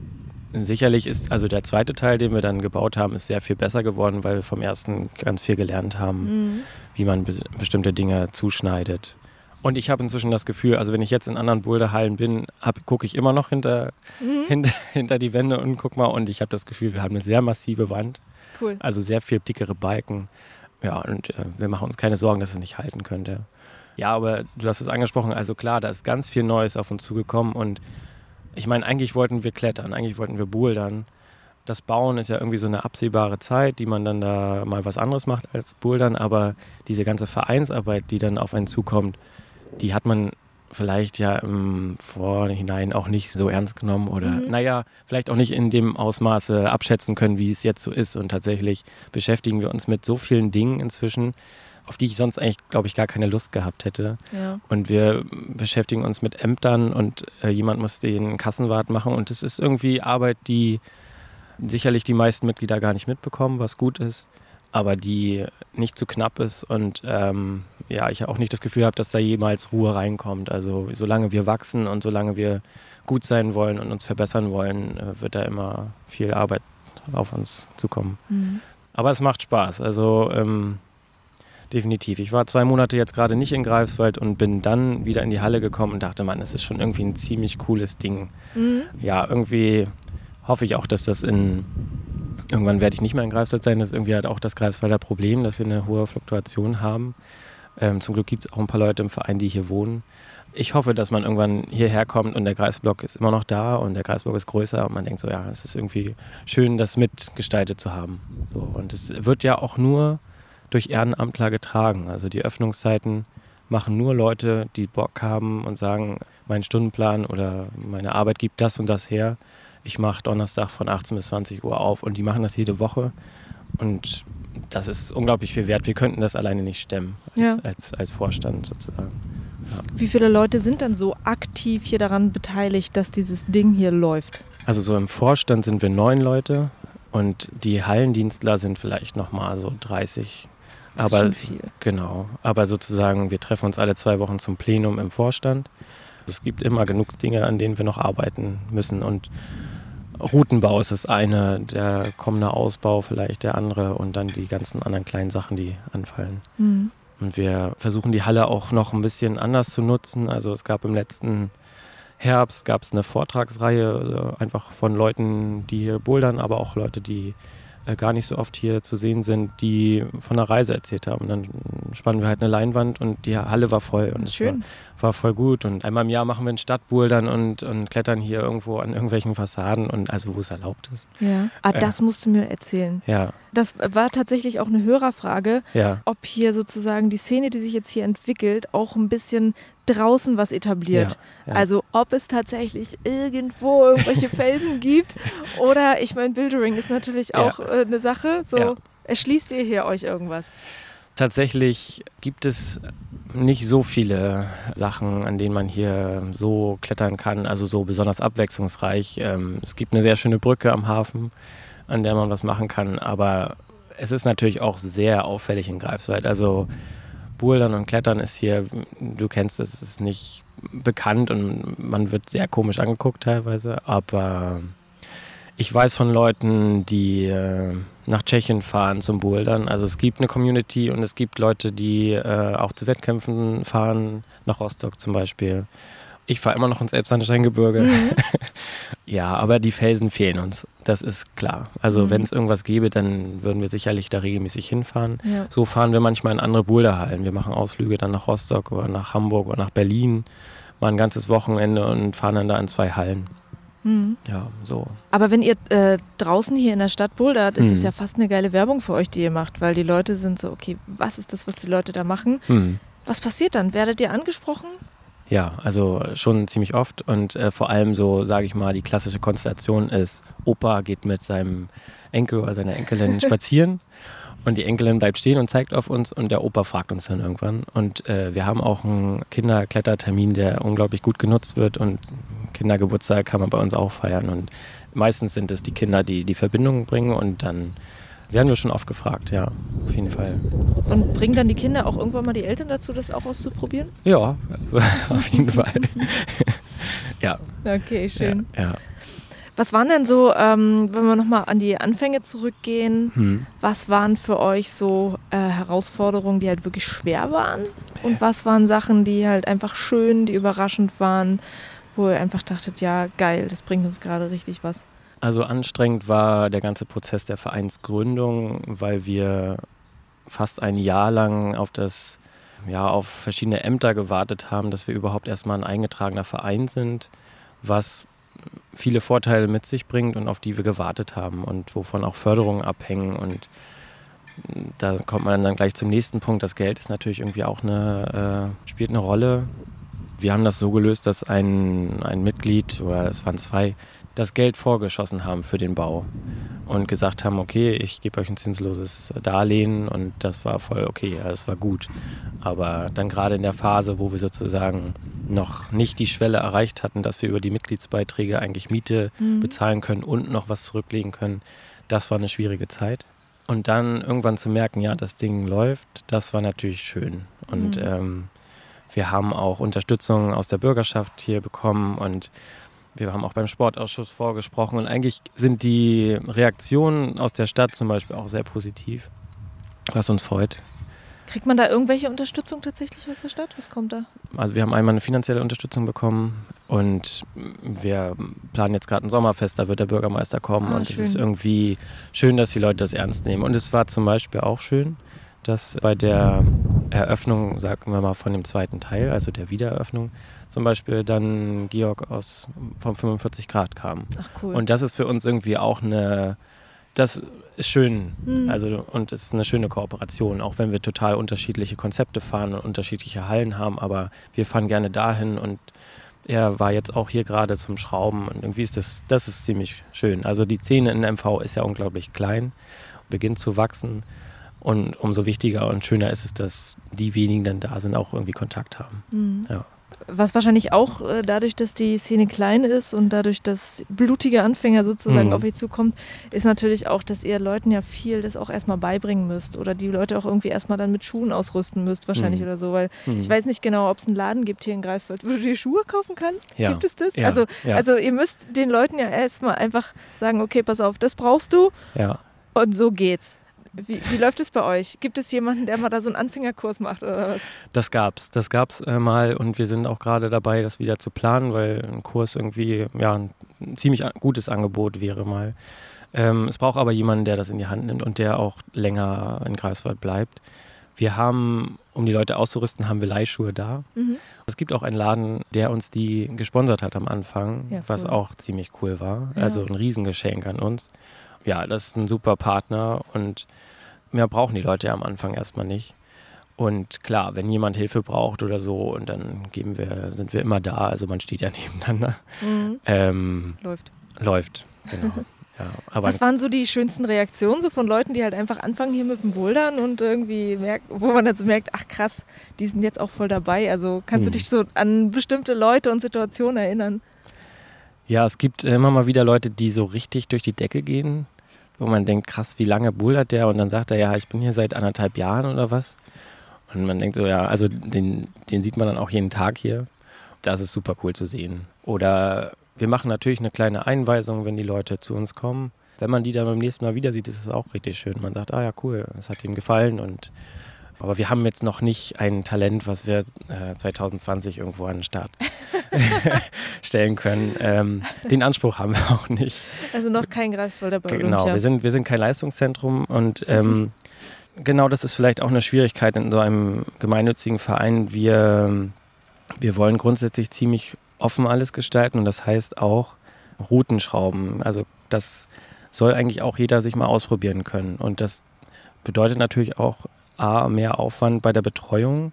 sicherlich ist, also der zweite Teil, den wir dann gebaut haben, ist sehr viel besser geworden, weil wir vom ersten ganz viel gelernt haben, mhm. wie man be bestimmte Dinge zuschneidet. Und ich habe inzwischen das Gefühl, also wenn ich jetzt in anderen Boulderhallen bin, gucke ich immer noch hinter, mhm. hinter, [laughs] hinter, die Wände und guck mal. Und ich habe das Gefühl, wir haben eine sehr massive Wand. Cool. Also sehr viel dickere Balken. Ja, und äh, wir machen uns keine Sorgen, dass es nicht halten könnte. Ja, aber du hast es angesprochen, also klar, da ist ganz viel Neues auf uns zugekommen. Und ich meine, eigentlich wollten wir klettern, eigentlich wollten wir bouldern. Das Bauen ist ja irgendwie so eine absehbare Zeit, die man dann da mal was anderes macht als bouldern. Aber diese ganze Vereinsarbeit, die dann auf einen zukommt, die hat man vielleicht ja im Vorhinein auch nicht so ernst genommen oder mhm. naja, vielleicht auch nicht in dem Ausmaße abschätzen können, wie es jetzt so ist. Und tatsächlich beschäftigen wir uns mit so vielen Dingen inzwischen, auf die ich sonst eigentlich, glaube ich, gar keine Lust gehabt hätte. Ja. Und wir beschäftigen uns mit Ämtern und äh, jemand muss den Kassenwart machen. Und es ist irgendwie Arbeit, die sicherlich die meisten Mitglieder gar nicht mitbekommen, was gut ist aber die nicht zu knapp ist und ähm, ja, ich auch nicht das Gefühl habe, dass da jemals Ruhe reinkommt. Also solange wir wachsen und solange wir gut sein wollen und uns verbessern wollen, äh, wird da immer viel Arbeit auf uns zukommen. Mhm. Aber es macht Spaß. Also ähm, definitiv. Ich war zwei Monate jetzt gerade nicht in Greifswald und bin dann wieder in die Halle gekommen und dachte, man, es ist schon irgendwie ein ziemlich cooles Ding. Mhm. Ja, irgendwie hoffe ich auch, dass das in Irgendwann werde ich nicht mehr in Greifswald sein. Das ist irgendwie halt auch das Greifswalder Problem, dass wir eine hohe Fluktuation haben. Ähm, zum Glück gibt es auch ein paar Leute im Verein, die hier wohnen. Ich hoffe, dass man irgendwann hierher kommt und der Kreisblock ist immer noch da und der Kreisblock ist größer und man denkt so, ja, es ist irgendwie schön, das mitgestaltet zu haben. So, und es wird ja auch nur durch Ehrenamtler getragen. Also die Öffnungszeiten machen nur Leute, die Bock haben und sagen, mein Stundenplan oder meine Arbeit gibt das und das her ich mache Donnerstag von 18 bis 20 Uhr auf und die machen das jede Woche. Und das ist unglaublich viel wert. Wir könnten das alleine nicht stemmen als, ja. als, als, Vorstand sozusagen. Ja. Wie viele Leute sind dann so aktiv hier daran beteiligt, dass dieses Ding hier läuft? Also so im Vorstand sind wir neun Leute und die Hallendienstler sind vielleicht nochmal so 30. Das aber, ist schon viel. Genau. Aber sozusagen, wir treffen uns alle zwei Wochen zum Plenum im Vorstand. Es gibt immer genug Dinge, an denen wir noch arbeiten müssen und Routenbau ist das eine, der kommende Ausbau vielleicht der andere und dann die ganzen anderen kleinen Sachen, die anfallen. Mhm. Und wir versuchen die Halle auch noch ein bisschen anders zu nutzen. Also es gab im letzten Herbst gab es eine Vortragsreihe, äh, einfach von Leuten, die hier bouldern, aber auch Leute, die gar nicht so oft hier zu sehen sind, die von einer Reise erzählt haben. Und dann spannen wir halt eine Leinwand und die Halle war voll und es war, war, voll gut. Und einmal im Jahr machen wir einen Stadtbouldern und, und klettern hier irgendwo an irgendwelchen Fassaden und also wo es erlaubt ist. Ja. Ah, äh, das musst du mir erzählen. Ja. Das war tatsächlich auch eine Hörerfrage, ja. ob hier sozusagen die Szene, die sich jetzt hier entwickelt, auch ein bisschen draußen was etabliert. Ja, ja. Also ob es tatsächlich irgendwo irgendwelche [laughs] Felsen gibt oder ich meine, Bildering ist natürlich auch ja. äh, eine Sache. So erschließt ihr hier euch irgendwas? Tatsächlich gibt es nicht so viele Sachen, an denen man hier so klettern kann, also so besonders abwechslungsreich. Ähm, es gibt eine sehr schöne Brücke am Hafen, an der man was machen kann, aber es ist natürlich auch sehr auffällig in Greifswald. Also Bouldern und Klettern ist hier, du kennst es, ist nicht bekannt und man wird sehr komisch angeguckt teilweise, aber ich weiß von Leuten, die äh, nach Tschechien fahren zum Bouldern. Also es gibt eine Community und es gibt Leute, die äh, auch zu Wettkämpfen fahren, nach Rostock zum Beispiel. Ich fahre immer noch ins Elbsandsteingebirge. Mhm. [laughs] ja, aber die Felsen fehlen uns. Das ist klar. Also mhm. wenn es irgendwas gäbe, dann würden wir sicherlich da regelmäßig hinfahren. Ja. So fahren wir manchmal in andere Boulderhallen. Wir machen Ausflüge dann nach Rostock oder nach Hamburg oder nach Berlin. Mal ein ganzes Wochenende und fahren dann da in zwei Hallen. Mhm. Ja, so. Aber wenn ihr äh, draußen hier in der Stadt bouldert, ist es mhm. ja fast eine geile Werbung für euch, die ihr macht, weil die Leute sind so, okay, was ist das, was die Leute da machen? Mhm. Was passiert dann? Werdet ihr angesprochen? Ja, also schon ziemlich oft und äh, vor allem so, sage ich mal, die klassische Konstellation ist, Opa geht mit seinem Enkel oder seiner Enkelin [laughs] spazieren und die Enkelin bleibt stehen und zeigt auf uns und der Opa fragt uns dann irgendwann. Und äh, wir haben auch einen Kinderklettertermin, der unglaublich gut genutzt wird und Kindergeburtstag kann man bei uns auch feiern und meistens sind es die Kinder, die die Verbindung bringen und dann werden wir schon oft gefragt, ja, auf jeden Fall. Und bringen dann die Kinder auch irgendwann mal die Eltern dazu, das auch auszuprobieren? Ja, also [laughs] auf jeden Fall. [laughs] ja. Okay, schön. Ja. ja. Was waren denn so, ähm, wenn wir nochmal an die Anfänge zurückgehen, hm. was waren für euch so äh, Herausforderungen, die halt wirklich schwer waren? Und was waren Sachen, die halt einfach schön, die überraschend waren, wo ihr einfach dachtet, ja, geil, das bringt uns gerade richtig was? Also anstrengend war der ganze Prozess der Vereinsgründung, weil wir fast ein Jahr lang auf das ja, auf verschiedene Ämter gewartet haben, dass wir überhaupt erstmal ein eingetragener Verein sind, was viele Vorteile mit sich bringt und auf die wir gewartet haben und wovon auch Förderungen abhängen. Und da kommt man dann gleich zum nächsten Punkt. Das Geld ist natürlich irgendwie auch eine, äh, spielt eine Rolle. Wir haben das so gelöst, dass ein, ein Mitglied, oder es waren zwei, das Geld vorgeschossen haben für den Bau und gesagt haben, okay, ich gebe euch ein zinsloses Darlehen und das war voll okay, ja, das war gut. Aber dann gerade in der Phase, wo wir sozusagen noch nicht die Schwelle erreicht hatten, dass wir über die Mitgliedsbeiträge eigentlich Miete mhm. bezahlen können und noch was zurücklegen können, das war eine schwierige Zeit. Und dann irgendwann zu merken, ja, das Ding läuft, das war natürlich schön. Und mhm. ähm, wir haben auch Unterstützung aus der Bürgerschaft hier bekommen und wir haben auch beim Sportausschuss vorgesprochen und eigentlich sind die Reaktionen aus der Stadt zum Beispiel auch sehr positiv, was uns freut. Kriegt man da irgendwelche Unterstützung tatsächlich aus der Stadt? Was kommt da? Also wir haben einmal eine finanzielle Unterstützung bekommen und wir planen jetzt gerade ein Sommerfest, da wird der Bürgermeister kommen ah, und es ist irgendwie schön, dass die Leute das ernst nehmen. Und es war zum Beispiel auch schön, dass bei der Eröffnung, sagen wir mal, von dem zweiten Teil, also der Wiedereröffnung, zum Beispiel dann Georg aus vom 45 Grad kam. Ach cool. Und das ist für uns irgendwie auch eine, das ist schön, mhm. also und es ist eine schöne Kooperation, auch wenn wir total unterschiedliche Konzepte fahren und unterschiedliche Hallen haben, aber wir fahren gerne dahin und er war jetzt auch hier gerade zum Schrauben und irgendwie ist das, das ist ziemlich schön. Also die Szene in MV ist ja unglaublich klein, beginnt zu wachsen und umso wichtiger und schöner ist es, dass die wenigen dann da sind, auch irgendwie Kontakt haben. Mhm. Ja. Was wahrscheinlich auch äh, dadurch, dass die Szene klein ist und dadurch, dass blutige Anfänger sozusagen mhm. auf euch zukommt, ist natürlich auch, dass ihr Leuten ja viel das auch erstmal beibringen müsst oder die Leute auch irgendwie erstmal dann mit Schuhen ausrüsten müsst, wahrscheinlich mhm. oder so, weil mhm. ich weiß nicht genau, ob es einen Laden gibt hier in Greifswald, wo du dir Schuhe kaufen kannst. Ja. Gibt es das? Ja. Also, ja. also ihr müsst den Leuten ja erstmal einfach sagen, okay, pass auf, das brauchst du ja. und so geht's. Wie, wie, läuft es bei euch? Gibt es jemanden, der mal da so einen Anfängerkurs macht oder was? Das gab's. Das gab's äh, mal und wir sind auch gerade dabei, das wieder zu planen, weil ein Kurs irgendwie ja ein ziemlich gutes Angebot wäre mal. Ähm, es braucht aber jemanden, der das in die Hand nimmt und der auch länger in Greifswald bleibt. Wir haben, um die Leute auszurüsten, haben wir Leihschuhe da. Mhm. Es gibt auch einen Laden, der uns die gesponsert hat am Anfang, ja, was auch ziemlich cool war. Ja. Also ein Riesengeschenk an uns. Ja, das ist ein super Partner und mehr brauchen die Leute ja am Anfang erstmal nicht. Und klar, wenn jemand Hilfe braucht oder so, und dann geben wir, sind wir immer da. Also man steht ja [laughs] nebeneinander. Mhm. Ähm, läuft. Läuft, genau. [laughs] Ja, Was waren so die schönsten Reaktionen so von Leuten, die halt einfach anfangen hier mit dem Bouldern und irgendwie merkt, wo man jetzt merkt, ach krass, die sind jetzt auch voll dabei. Also kannst hm. du dich so an bestimmte Leute und Situationen erinnern? Ja, es gibt immer mal wieder Leute, die so richtig durch die Decke gehen, wo man denkt, krass, wie lange bouldert der? Und dann sagt er, ja, ich bin hier seit anderthalb Jahren oder was. Und man denkt so, ja, also den, den sieht man dann auch jeden Tag hier. Das ist super cool zu sehen. Oder wir machen natürlich eine kleine Einweisung, wenn die Leute zu uns kommen. Wenn man die dann beim nächsten Mal wieder sieht, ist es auch richtig schön. Man sagt, ah ja, cool, es hat ihm gefallen. Und, aber wir haben jetzt noch nicht ein Talent, was wir äh, 2020 irgendwo an den Start [laughs] [laughs] stellen können. Ähm, den Anspruch haben wir [laughs] auch nicht. Also noch kein Greifswalder bei Genau, wir sind, wir sind kein Leistungszentrum und ähm, genau das ist vielleicht auch eine Schwierigkeit in so einem gemeinnützigen Verein. Wir, wir wollen grundsätzlich ziemlich offen alles gestalten und das heißt auch Routenschrauben. Also das soll eigentlich auch jeder sich mal ausprobieren können. Und das bedeutet natürlich auch A, mehr Aufwand bei der Betreuung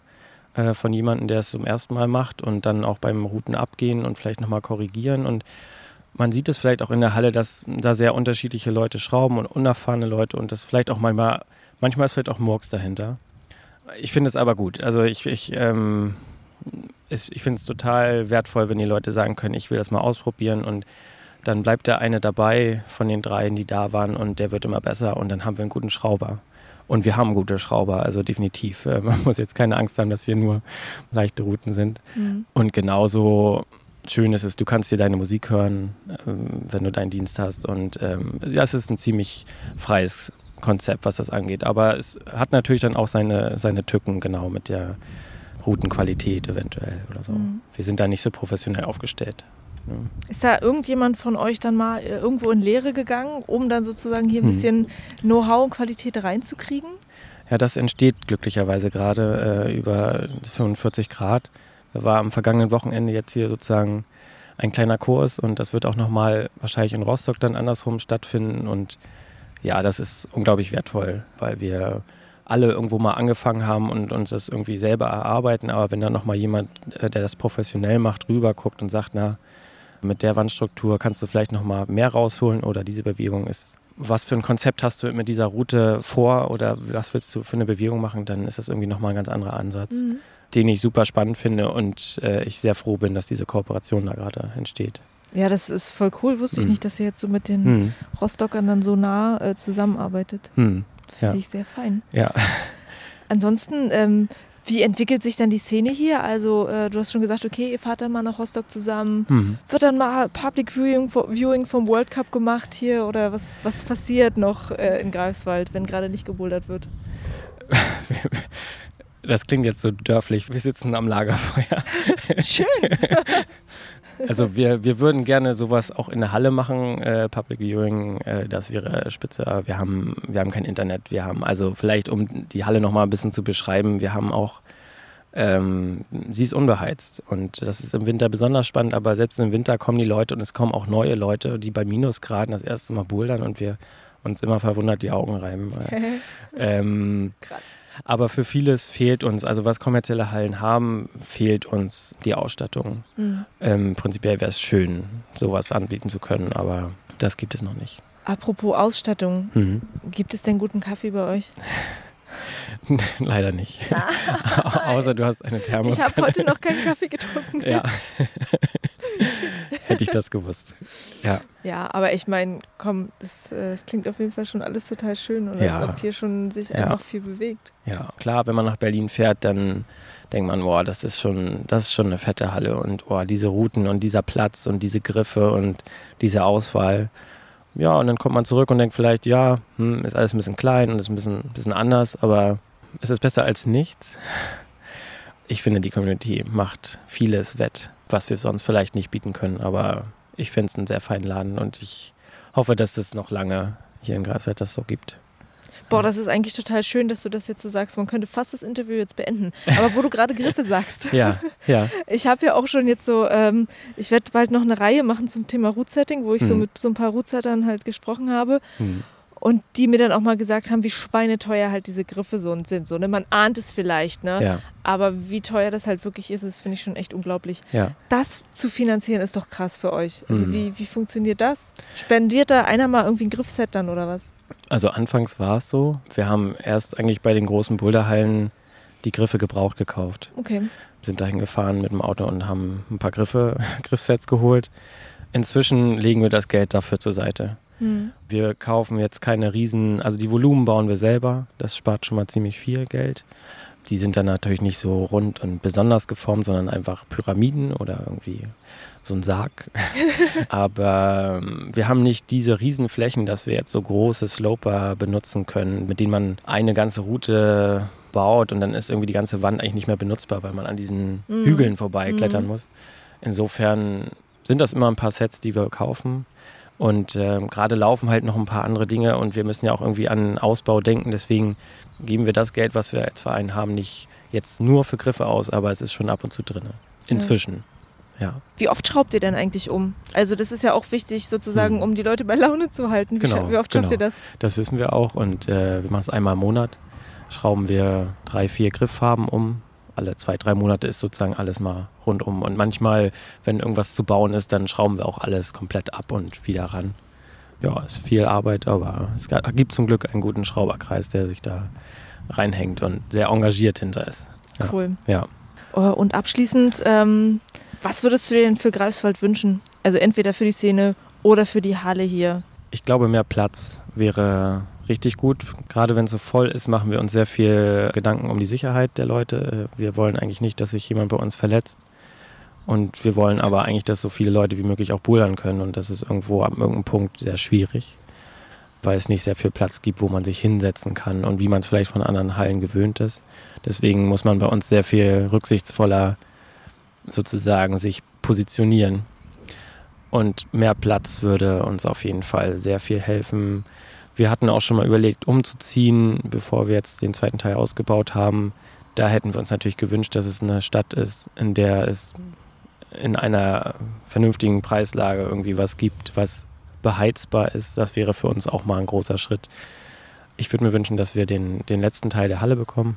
äh, von jemandem, der es zum ersten Mal macht und dann auch beim Routen abgehen und vielleicht nochmal korrigieren. Und man sieht es vielleicht auch in der Halle, dass da sehr unterschiedliche Leute schrauben und unerfahrene Leute und das vielleicht auch manchmal, manchmal ist vielleicht auch Murks dahinter. Ich finde es aber gut. Also ich, ich ähm, ich finde es total wertvoll, wenn die Leute sagen können, ich will das mal ausprobieren und dann bleibt der eine dabei von den dreien, die da waren und der wird immer besser und dann haben wir einen guten Schrauber. Und wir haben gute Schrauber, also definitiv. Äh, man muss jetzt keine Angst haben, dass hier nur leichte Routen sind. Mhm. Und genauso schön ist es, du kannst dir deine Musik hören, ähm, wenn du deinen Dienst hast. Und ähm, ja, es ist ein ziemlich freies Konzept, was das angeht. Aber es hat natürlich dann auch seine, seine Tücken, genau, mit der Routenqualität eventuell oder so. Mhm. Wir sind da nicht so professionell aufgestellt. Ja. Ist da irgendjemand von euch dann mal äh, irgendwo in Lehre gegangen, um dann sozusagen hier ein hm. bisschen Know-how und Qualität reinzukriegen? Ja, das entsteht glücklicherweise gerade äh, über 45 Grad. Da war am vergangenen Wochenende jetzt hier sozusagen ein kleiner Kurs und das wird auch nochmal wahrscheinlich in Rostock dann andersrum stattfinden. Und ja, das ist unglaublich wertvoll, weil wir alle irgendwo mal angefangen haben und uns das irgendwie selber erarbeiten. Aber wenn dann nochmal jemand, äh, der das professionell macht, rüber guckt und sagt, na, mit der Wandstruktur kannst du vielleicht nochmal mehr rausholen oder diese Bewegung ist, was für ein Konzept hast du mit dieser Route vor oder was willst du für eine Bewegung machen, dann ist das irgendwie nochmal ein ganz anderer Ansatz, mhm. den ich super spannend finde und äh, ich sehr froh bin, dass diese Kooperation da gerade entsteht. Ja, das ist voll cool. Wusste ich mhm. nicht, dass ihr jetzt so mit den mhm. Rostockern dann so nah äh, zusammenarbeitet. Mhm. Finde ja. ich sehr fein. Ja. Ansonsten, ähm, wie entwickelt sich dann die Szene hier? Also, äh, du hast schon gesagt, okay, ihr fahrt dann mal nach Rostock zusammen. Mhm. Wird dann mal Public Viewing, Viewing, vom World Cup gemacht hier? Oder was, was passiert noch äh, in Greifswald, wenn gerade nicht gebouldert wird? [laughs] Das klingt jetzt so dörflich. Wir sitzen am Lagerfeuer. [laughs] Schön. [laughs] Also wir, wir würden gerne sowas auch in der Halle machen, äh, Public Viewing, äh, das wäre spitze, wir haben, wir haben kein Internet. Wir haben, also vielleicht um die Halle nochmal ein bisschen zu beschreiben, wir haben auch, ähm, sie ist unbeheizt und das ist im Winter besonders spannend, aber selbst im Winter kommen die Leute und es kommen auch neue Leute, die bei Minusgraden das erste Mal bouldern und wir uns immer verwundert die Augen reiben. [laughs] ähm, Krass. Aber für vieles fehlt uns, also was kommerzielle Hallen haben, fehlt uns die Ausstattung. Mhm. Ähm, prinzipiell wäre es schön, sowas anbieten zu können, aber das gibt es noch nicht. Apropos Ausstattung, mhm. gibt es denn guten Kaffee bei euch? [laughs] Leider nicht. Ah. [laughs] Außer du hast eine Thermos. Ich habe heute noch keinen Kaffee getrunken. Ja. [laughs] Hätte ich das gewusst. Ja. Ja, aber ich meine, komm, das, äh, das, klingt auf jeden Fall schon alles total schön und ja. als ob hier schon sich ja. einfach viel bewegt. Ja, klar, wenn man nach Berlin fährt, dann denkt man, boah, das ist schon, das ist schon eine fette Halle und boah, diese Routen und dieser Platz und diese Griffe und diese Auswahl. Ja, und dann kommt man zurück und denkt vielleicht, ja, hm, ist alles ein bisschen klein und ist ein bisschen, bisschen anders, aber ist es besser als nichts? Ich finde, die Community macht vieles wett, was wir sonst vielleicht nicht bieten können, aber ich finde es einen sehr feinen Laden und ich hoffe, dass es noch lange hier in Greifswald das so gibt. Boah, das ist eigentlich total schön, dass du das jetzt so sagst. Man könnte fast das Interview jetzt beenden. Aber wo du gerade Griffe sagst. ja, ja. Ich habe ja auch schon jetzt so, ähm, ich werde bald noch eine Reihe machen zum Thema Root-Setting, wo ich hm. so mit so ein paar Root-Settern halt gesprochen habe. Hm. Und die mir dann auch mal gesagt haben, wie schweineteuer halt diese Griffe so sind. So, ne? Man ahnt es vielleicht, ne? Ja. Aber wie teuer das halt wirklich ist, das finde ich schon echt unglaublich. Ja. Das zu finanzieren ist doch krass für euch. Also mhm. wie, wie funktioniert das? Spendiert da einer mal irgendwie ein Griffset dann oder was? Also anfangs war es so. Wir haben erst eigentlich bei den großen Boulderhallen die Griffe gebraucht gekauft. Okay. Sind dahin gefahren mit dem Auto und haben ein paar Griffe, [laughs] Griffsets geholt. Inzwischen legen wir das Geld dafür zur Seite. Hm. Wir kaufen jetzt keine riesen, also die Volumen bauen wir selber. Das spart schon mal ziemlich viel Geld. Die sind dann natürlich nicht so rund und besonders geformt, sondern einfach Pyramiden oder irgendwie so ein Sarg. [laughs] Aber ähm, wir haben nicht diese Riesenflächen, dass wir jetzt so große Sloper benutzen können, mit denen man eine ganze Route baut und dann ist irgendwie die ganze Wand eigentlich nicht mehr benutzbar, weil man an diesen mhm. Hügeln vorbeiklettern mhm. muss. Insofern sind das immer ein paar Sets, die wir kaufen. Und äh, gerade laufen halt noch ein paar andere Dinge und wir müssen ja auch irgendwie an Ausbau denken. Deswegen geben wir das Geld, was wir als Verein haben, nicht jetzt nur für Griffe aus, aber es ist schon ab und zu drin. Inzwischen. Ja. Wie oft schraubt ihr denn eigentlich um? Also das ist ja auch wichtig sozusagen, hm. um die Leute bei Laune zu halten. Wie, genau, wie oft schafft genau. ihr das? Das wissen wir auch und äh, wir machen es einmal im Monat. Schrauben wir drei, vier Grifffarben um. Alle zwei, drei Monate ist sozusagen alles mal rundum. Und manchmal, wenn irgendwas zu bauen ist, dann schrauben wir auch alles komplett ab und wieder ran. Ja, ist viel Arbeit, aber es gibt zum Glück einen guten Schrauberkreis, der sich da reinhängt und sehr engagiert hinter ist. Ja. Cool. Ja. Oh, und abschließend, ähm, was würdest du dir denn für Greifswald wünschen? Also entweder für die Szene oder für die Halle hier? Ich glaube, mehr Platz wäre richtig gut. Gerade wenn es so voll ist, machen wir uns sehr viel Gedanken um die Sicherheit der Leute. Wir wollen eigentlich nicht, dass sich jemand bei uns verletzt. Und wir wollen aber eigentlich, dass so viele Leute wie möglich auch bouldern können. Und das ist irgendwo ab irgendeinem Punkt sehr schwierig, weil es nicht sehr viel Platz gibt, wo man sich hinsetzen kann und wie man es vielleicht von anderen Hallen gewöhnt ist. Deswegen muss man bei uns sehr viel rücksichtsvoller sozusagen sich positionieren. Und mehr Platz würde uns auf jeden Fall sehr viel helfen. Wir hatten auch schon mal überlegt, umzuziehen, bevor wir jetzt den zweiten Teil ausgebaut haben. Da hätten wir uns natürlich gewünscht, dass es eine Stadt ist, in der es in einer vernünftigen Preislage irgendwie was gibt, was beheizbar ist. Das wäre für uns auch mal ein großer Schritt. Ich würde mir wünschen, dass wir den, den letzten Teil der Halle bekommen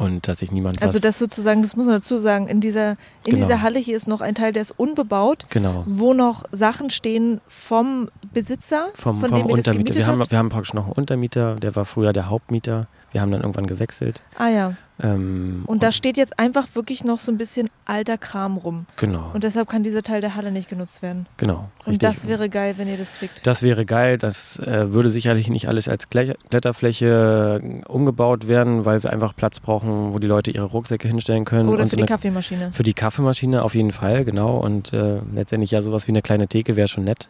und dass sich niemand Also das sozusagen, das muss man dazu sagen, in dieser, in genau. dieser Halle hier ist noch ein Teil, der ist unbebaut, genau. wo noch Sachen stehen vom Besitzer, vom, vom Untermieter. Wir haben, wir haben praktisch noch einen Untermieter, der war früher der Hauptmieter. Wir haben dann irgendwann gewechselt. Ah ja. Ähm, und, und da steht jetzt einfach wirklich noch so ein bisschen alter Kram rum. Genau. Und deshalb kann dieser Teil der Halle nicht genutzt werden. Genau. Richtig. Und das wäre geil, wenn ihr das kriegt. Das wäre geil. Das äh, würde sicherlich nicht alles als Kletterfläche äh, umgebaut werden, weil wir einfach Platz brauchen, wo die Leute ihre Rucksäcke hinstellen können. Oder für so die Kaffeemaschine. Für die Kaffeemaschine auf jeden Fall, genau. Und äh, letztendlich ja sowas wie eine kleine Theke wäre schon nett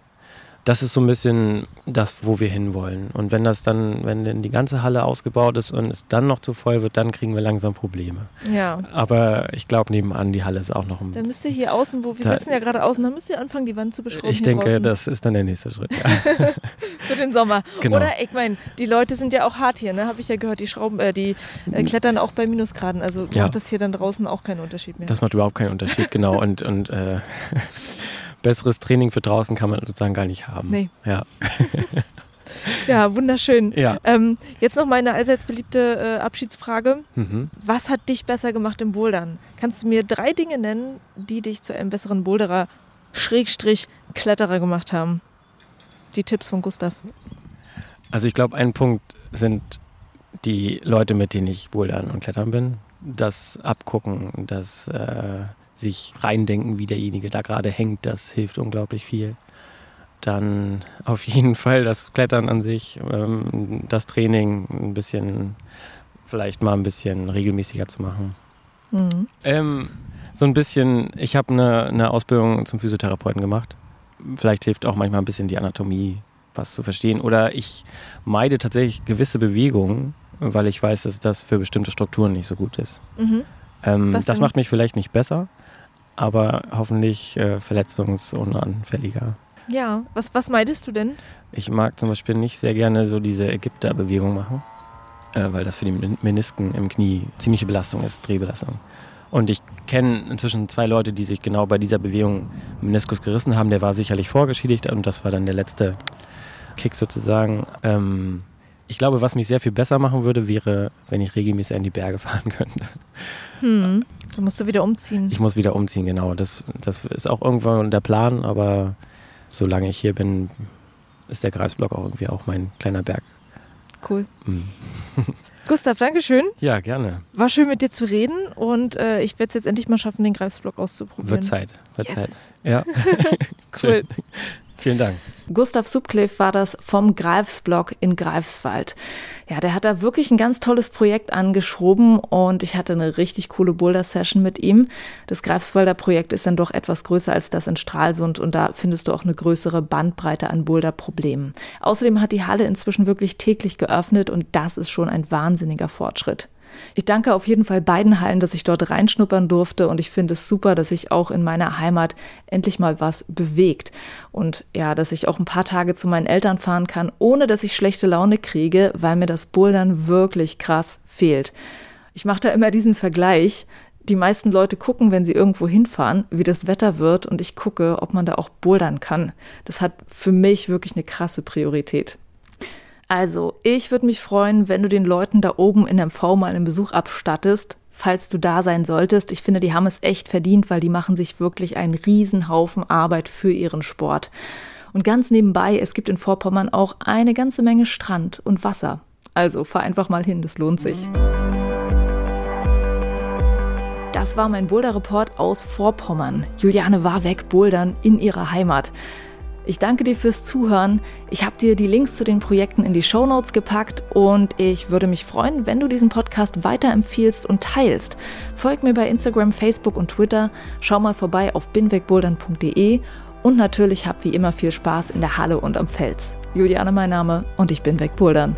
das ist so ein bisschen das, wo wir hinwollen. Und wenn das dann, wenn denn die ganze Halle ausgebaut ist und es dann noch zu voll wird, dann kriegen wir langsam Probleme. Ja. Aber ich glaube, nebenan die Halle ist auch noch ein. Dann müsst ihr hier außen, wo wir da, sitzen ja gerade außen, dann müsst ihr anfangen, die Wand zu beschrauben. Ich denke, draußen. das ist dann der nächste Schritt. Ja. [laughs] Für den Sommer. Genau. Oder ich meine, die Leute sind ja auch hart hier, ne? Habe ich ja gehört, die Schrauben, äh, die äh, klettern auch bei Minusgraden. Also ja. macht das hier dann draußen auch keinen Unterschied mehr. Das macht überhaupt keinen Unterschied, genau. Und, und äh, besseres Training für draußen kann man sozusagen gar nicht haben. Nee. Ja. [laughs] ja, wunderschön. Ja. Ähm, jetzt noch meine allseits beliebte äh, Abschiedsfrage. Mhm. Was hat dich besser gemacht im Bouldern? Kannst du mir drei Dinge nennen, die dich zu einem besseren Boulderer, Schrägstrich, Kletterer gemacht haben? Die Tipps von Gustav. Also ich glaube, ein Punkt sind die Leute, mit denen ich bouldern und klettern bin. Das Abgucken, das äh, sich reindenken, wie derjenige da gerade hängt, das hilft unglaublich viel. Dann auf jeden Fall das Klettern an sich, ähm, das Training ein bisschen, vielleicht mal ein bisschen regelmäßiger zu machen. Mhm. Ähm, so ein bisschen, ich habe eine, eine Ausbildung zum Physiotherapeuten gemacht. Vielleicht hilft auch manchmal ein bisschen die Anatomie was zu verstehen. Oder ich meide tatsächlich gewisse Bewegungen, weil ich weiß, dass das für bestimmte Strukturen nicht so gut ist. Mhm. Ähm, das denn? macht mich vielleicht nicht besser, aber hoffentlich äh, verletzungsunanfälliger. Ja, was, was meidest du denn? Ich mag zum Beispiel nicht sehr gerne so diese Ägypter-Bewegung machen, äh, weil das für die Menisken im Knie ziemliche Belastung ist, Drehbelastung. Und ich kenne inzwischen zwei Leute, die sich genau bei dieser Bewegung Meniskus gerissen haben. Der war sicherlich vorgeschädigt und das war dann der letzte Kick sozusagen. Ähm, ich glaube, was mich sehr viel besser machen würde, wäre, wenn ich regelmäßig in die Berge [laughs] fahren könnte. Hm. Du musst du wieder umziehen. Ich muss wieder umziehen, genau. Das, das ist auch irgendwann der Plan, aber solange ich hier bin, ist der Greifsblock auch irgendwie auch mein kleiner Berg. Cool. Mhm. [laughs] [laughs] Gustav, danke schön. Ja, gerne. War schön mit dir zu reden und äh, ich werde es jetzt endlich mal schaffen, den Greifsblock auszuprobieren. Wird Zeit. Wird yes. Zeit. Ja. cool. Vielen Dank. Gustav Subcliffe war das vom Greifsblock in Greifswald. Ja, der hat da wirklich ein ganz tolles Projekt angeschoben und ich hatte eine richtig coole Boulder-Session mit ihm. Das Greifswalder Projekt ist dann doch etwas größer als das in Stralsund und da findest du auch eine größere Bandbreite an Boulder-Problemen. Außerdem hat die Halle inzwischen wirklich täglich geöffnet und das ist schon ein wahnsinniger Fortschritt. Ich danke auf jeden Fall beiden Hallen, dass ich dort reinschnuppern durfte und ich finde es super, dass sich auch in meiner Heimat endlich mal was bewegt und ja, dass ich auch ein paar Tage zu meinen Eltern fahren kann, ohne dass ich schlechte Laune kriege, weil mir das Bouldern wirklich krass fehlt. Ich mache da immer diesen Vergleich. Die meisten Leute gucken, wenn sie irgendwo hinfahren, wie das Wetter wird und ich gucke, ob man da auch bouldern kann. Das hat für mich wirklich eine krasse Priorität. Also, ich würde mich freuen, wenn du den Leuten da oben in MV mal einen Besuch abstattest, falls du da sein solltest. Ich finde, die haben es echt verdient, weil die machen sich wirklich einen Riesenhaufen Arbeit für ihren Sport. Und ganz nebenbei, es gibt in Vorpommern auch eine ganze Menge Strand und Wasser. Also fahr einfach mal hin, das lohnt sich. Das war mein Boulder-Report aus Vorpommern. Juliane war weg bouldern in ihrer Heimat. Ich danke dir fürs Zuhören. Ich habe dir die Links zu den Projekten in die Show Notes gepackt und ich würde mich freuen, wenn du diesen Podcast weiterempfiehlst und teilst. Folg mir bei Instagram, Facebook und Twitter. Schau mal vorbei auf binwegbouldern.de und natürlich hab wie immer viel Spaß in der Halle und am Fels. Juliane mein Name und ich bin wegbouldern.